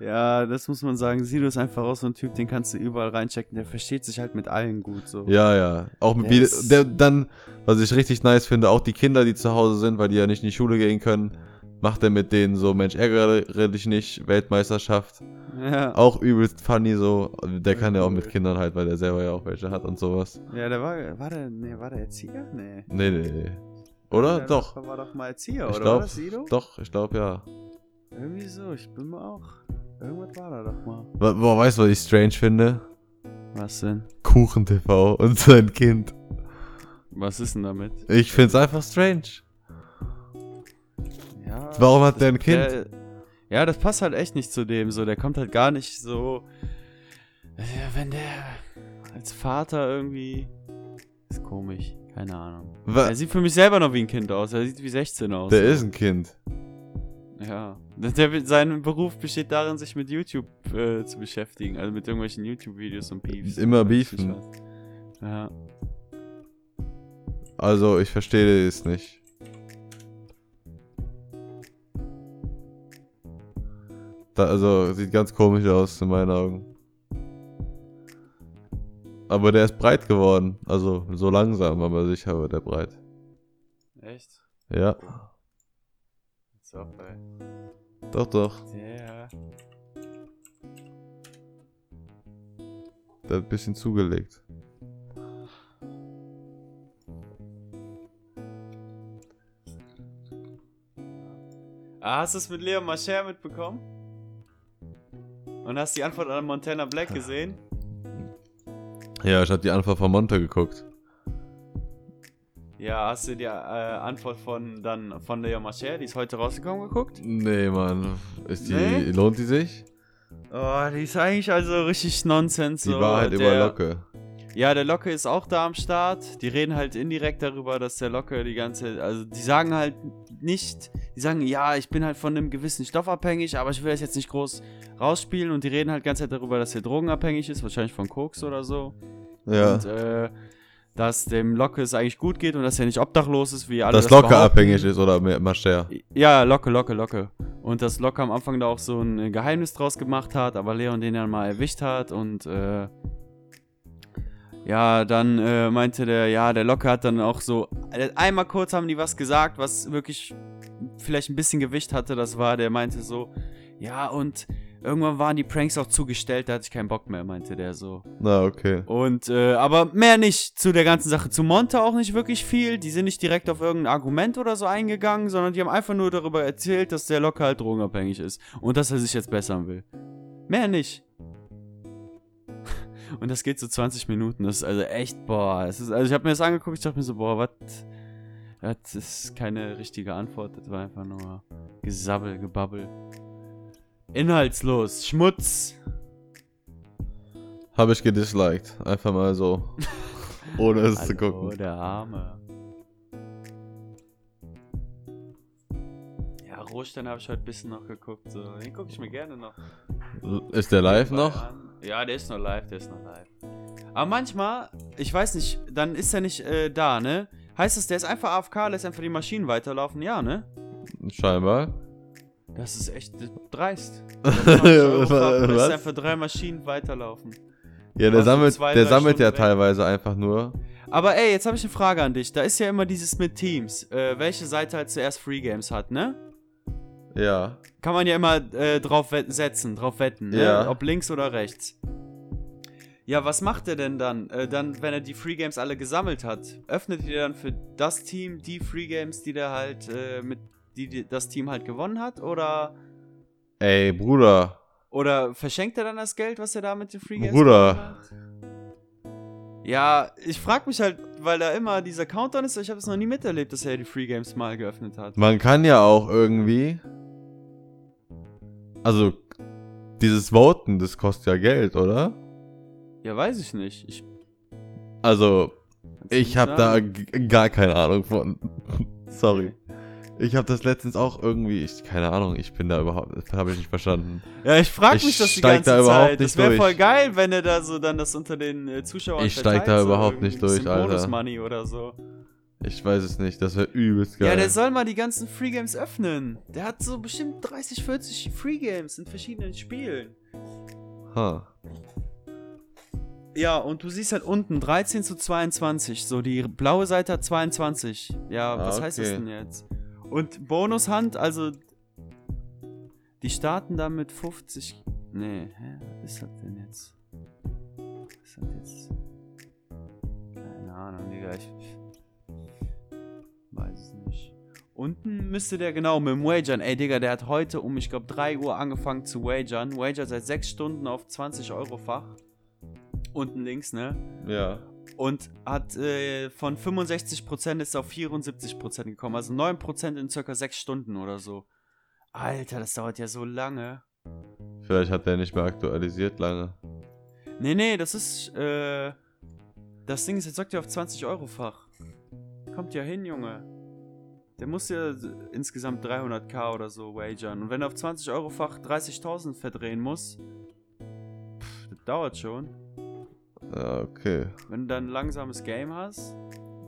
Ja, das muss man sagen. Sido ist einfach auch so ein Typ, den kannst du überall reinchecken. Der versteht sich halt mit allen gut so. Ja, ja. Auch mit Der der, dann, was ich richtig nice finde, auch die Kinder, die zu Hause sind, weil die ja nicht in die Schule gehen können, macht er mit denen so, Mensch, ärgere dich nicht, Weltmeisterschaft. Ja, Auch übelst funny so. Der kann ja auch mit. Kindern halt, weil der selber ja auch welche hat und sowas. ja der war, war der, nee, war der Erzieher? Nee. Nee, nee, nee. Oder? Der doch. War doch mal Erzieher, Ich oder? glaub? Doch, ich glaube ja. Irgendwie so, ich bin mir auch. Irgendwas war da doch mal. Boah, weißt du, was ich strange finde? Was denn? Kuchen TV und sein Kind. Was ist denn damit? Ich find's einfach strange. Ja. Warum hat der ein Kind? Der, ja, das passt halt echt nicht zu dem. So, der kommt halt gar nicht so. Ja, wenn der als Vater irgendwie. Ist komisch. Keine Ahnung. Er sieht für mich selber noch wie ein Kind aus. Er sieht wie 16 aus. Der so. ist ein Kind. Ja. Der, sein Beruf besteht darin, sich mit YouTube äh, zu beschäftigen. Also mit irgendwelchen YouTube-Videos und Beefs. Immer beefen. was. Ja. Also, ich verstehe es nicht. Da, also, sieht ganz komisch aus in meinen Augen. Aber der ist breit geworden. Also, so langsam, aber sicher wird er breit. Echt? Ja, Ey. doch, doch. Ja. Der hat ein bisschen zugelegt. Ah, hast du es mit Leo Mascher mitbekommen? Und hast die Antwort an Montana Black gesehen? Ja, ich habe die Antwort von Monte geguckt. Ja, hast du die äh, Antwort von dann von Leo Mascher, die ist heute rausgekommen, geguckt? Nee, Mann. Ist die, Nee? lohnt die sich? Oh, die ist eigentlich also richtig Nonsens. Die so. Wahrheit Der- über Locke. Ja, der Locke ist auch da am Start. Die reden halt indirekt darüber, dass der Locke die ganze, also die sagen halt nicht, die sagen, ja, ich bin halt von einem gewissen Stoff abhängig, aber ich will das jetzt nicht groß rausspielen und die reden halt ganz Zeit darüber, dass er drogenabhängig ist, wahrscheinlich von Koks oder so. Ja. Und äh, dass dem Locke es eigentlich gut geht und dass er nicht obdachlos ist, wie alle Dass das Locke behaupten. abhängig ist oder Mascher. Ja, Locke, Locke, Locke. Und dass Locke am Anfang da auch so ein Geheimnis draus gemacht hat, aber Leon den dann mal erwischt hat und äh, ja, dann äh, meinte der, ja, der Locke hat dann auch so, äh, einmal kurz haben die was gesagt, was wirklich vielleicht ein bisschen Gewicht hatte, das war, der meinte so, ja, und irgendwann waren die Pranks auch zugestellt, da hatte ich keinen Bock mehr, meinte der so. Na, okay. Und, äh, aber mehr nicht zu der ganzen Sache. Zu Monte auch nicht wirklich viel. Die sind nicht direkt auf irgendein Argument oder so eingegangen, sondern die haben einfach nur darüber erzählt, dass der locker halt drogenabhängig ist. Und dass er sich jetzt bessern will. Mehr nicht. Und das geht so 20 Minuten. Das ist also echt, boah. Ist, also ich habe mir das angeguckt, ich dachte mir so, boah, was? Das ist keine richtige Antwort. Das war einfach nur Gesabbel, Gebabbel. Inhaltslos. Schmutz. Habe ich gedisliked. Einfach mal so. Ohne es zu Hallo, gucken. der Arme. Ja, Rohstein habe ich heute ein bisschen noch geguckt. So. Den gucke ich mir gerne noch. Ist der live noch? an. Ja, der ist noch live, der ist noch live. Aber manchmal, ich weiß nicht, dann ist er nicht äh, da, ne? Heißt das, der ist einfach AFK, lässt einfach die Maschinen weiterlaufen? Ja, ne? Scheinbar. Das ist echt dreist. lässt Was? einfach drei Maschinen weiterlaufen. Ja, der sammelt, zwei, der sammelt ja weg? teilweise einfach nur. Aber ey, jetzt habe ich eine Frage an dich. Da ist ja immer dieses mit Teams. Äh, welche Seite halt zuerst Free Games hat, ne? Ja. Kann man ja immer äh, drauf setzen, drauf wetten, ne? Ja. Ob links oder rechts. Ja, was macht er denn dann? Äh, dann, wenn er die Free Games alle gesammelt hat, öffnet ihr dann für das Team die Free Games, die der halt äh, mit die, die das Team halt gewonnen hat, oder Ey, Bruder. oder verschenkt er dann das Geld, was er da mit den Free Games Bruder. Ja, ich frag mich halt, weil da immer dieser Countdown ist, ich habe es noch nie miterlebt, dass er die Free Games mal geöffnet hat. Man kann ja auch irgendwie. Also, dieses Voten, das kostet ja Geld, oder? Ja, weiß ich nicht. Ich, Also, ich habe da gar keine Ahnung von. Sorry. Ich habe das letztens auch irgendwie, ich keine Ahnung, ich bin da überhaupt, das habe ich nicht verstanden. Ja, ich frag Ich mich das die ganze da überhaupt Zeit. Das nicht wäre durch. voll geil, wenn er da so dann das unter den äh, Zuschauern Ich steig da so überhaupt nicht durch, Alter. Bonus Money oder so. Ich weiß es nicht, das wäre übelst geil. Ja, der soll mal die ganzen Free Games öffnen. Der hat so bestimmt 30, 40 Free Games in verschiedenen Spielen. Ha. Ja, und du siehst halt unten 13 zu 22. So, die blaue Seite hat 22. Ja, Ah, was heißt das okay. denn jetzt? Und Bonushand, also. Die starten da mit 50. Nee, hä? Was ist das denn jetzt? Was ist das jetzt? Keine Ahnung, Digga. Ich. Weiß es nicht. Unten müsste der genau mit dem Wagern. Ey, Digga, der hat heute um, ich glaube, 3 Uhr angefangen zu wagern. Wager seit 6 Stunden auf 20 Euro Fach. Unten links, ne? Ja. Und hat äh, von 65% ist auf 74% gekommen. Also 9% in circa 6 Stunden oder so. Alter, das dauert ja so lange. Vielleicht hat der nicht mehr aktualisiert lange. Nee, nee, das ist, äh, das Ding ist, jetzt sagt ja auf 20 Euro Fach. Kommt ja hin, Junge. Der muss ja insgesamt 300k oder so wagern. Und wenn er auf 20 Euro Fach 30.000 verdrehen muss, pff, das dauert schon. Ja, okay. Wenn du dann ein langsames Game hast,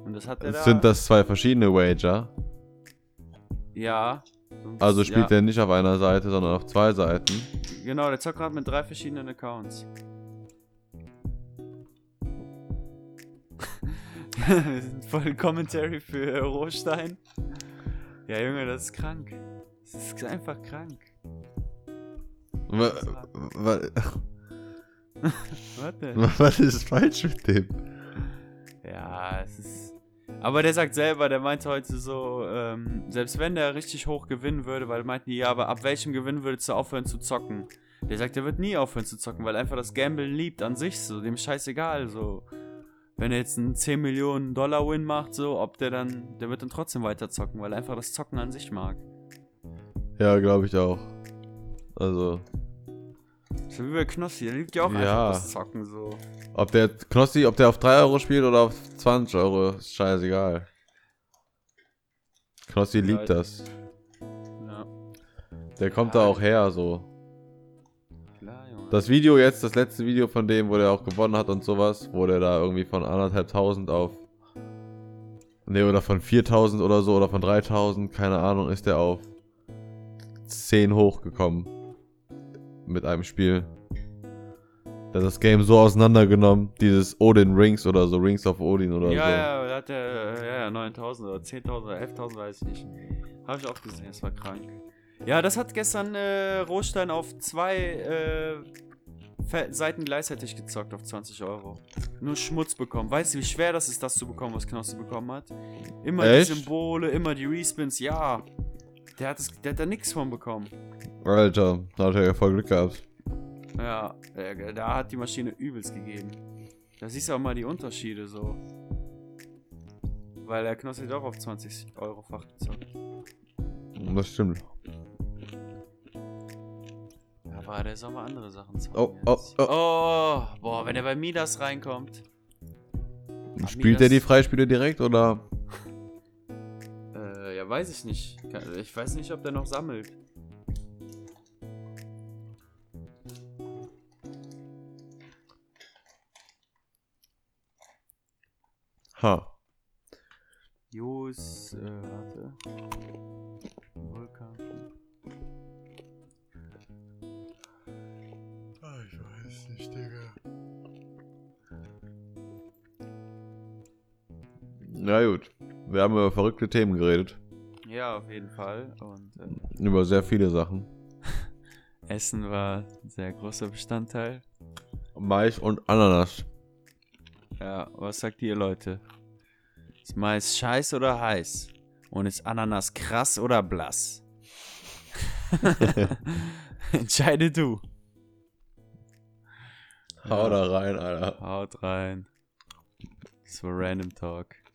und das hat er da. Sind das zwei verschiedene Wager? Ja. Also spielt ja. er nicht auf einer Seite, sondern auf zwei Seiten. Genau, der zockt gerade mit drei verschiedenen Accounts. Voll Commentary für Rohstein. Ja, Junge, das ist krank. Das ist einfach krank. Wa- wa- Warte. Was ist falsch mit dem? Ja, es ist. Aber der sagt selber, der meinte heute so, ähm, selbst wenn der richtig hoch gewinnen würde, weil meinten die, ja, aber ab welchem Gewinn würdest du aufhören zu zocken? Der sagt, der wird nie aufhören zu zocken, weil einfach das Gamblen liebt an sich so, dem scheißegal, so. Wenn er jetzt einen 10 Millionen Dollar Win macht, so, ob der dann, der wird dann trotzdem weiter zocken, weil er einfach das Zocken an sich mag. Ja, glaube ich auch. Also, So wie bei Knossi, der liebt ja auch Ja. einfach das Zocken, so. ob der Knossi, ob der auf 3 Euro spielt oder auf 20 Euro, ist scheißegal. Knossi Ja, liebt das. Ja, Der kommt Ja, da auch her, so. klar, Junge. Das Video jetzt, das letzte Video von dem, wo der auch gewonnen hat und sowas, wo der da irgendwie von anderthalbtausend auf. Ne, oder von 4000 oder so, oder von 3000, keine Ahnung, ist der auf 10 hochgekommen. Mit einem Spiel. Der hat das Game so auseinandergenommen, dieses Odin Rings oder so, Rings of Odin oder ja, so. ja, da hat er ja, ja, 9000 oder 10.000 oder 11.000, weiß ich nicht. Habe ich auch gesehen, das war krank. Ja, das hat gestern äh, Rohstein auf zwei äh, Seiten gleichzeitig gezockt auf 20 Euro. Nur Schmutz bekommen. Weißt du, wie schwer das ist, das zu bekommen, was Knossi bekommen hat? Immer Echt? die Symbole, immer die Respins, ja. Der hat, das, der hat da nichts von bekommen. Alter, da hat er ja voll Glück gehabt. Ja, da hat die Maschine übelst gegeben. Da siehst du auch mal die Unterschiede so. Weil der Knossi doch auf 20 Euro fach gezockt. Das stimmt. Aber der soll mal andere Sachen zocken. Oh, oh, oh. oh, boah, wenn er bei Midas reinkommt. Spielt er die Freispiele direkt oder? Weiß ich nicht. Ich weiß nicht, ob der noch sammelt. Ha. Jus, äh, warte. Vulkan. Ah, Ich weiß nicht, Digga. Na gut. Wir haben über verrückte Themen geredet. Ja, auf jeden Fall. Und äh, Über sehr viele Sachen. Essen war ein sehr großer Bestandteil. Mais und Ananas. Ja, was sagt ihr, Leute? Ist Mais scheiß oder heiß? Und ist Ananas krass oder blass? Entscheide du. Hau da rein, Alter. Haut rein. Das war Random Talk.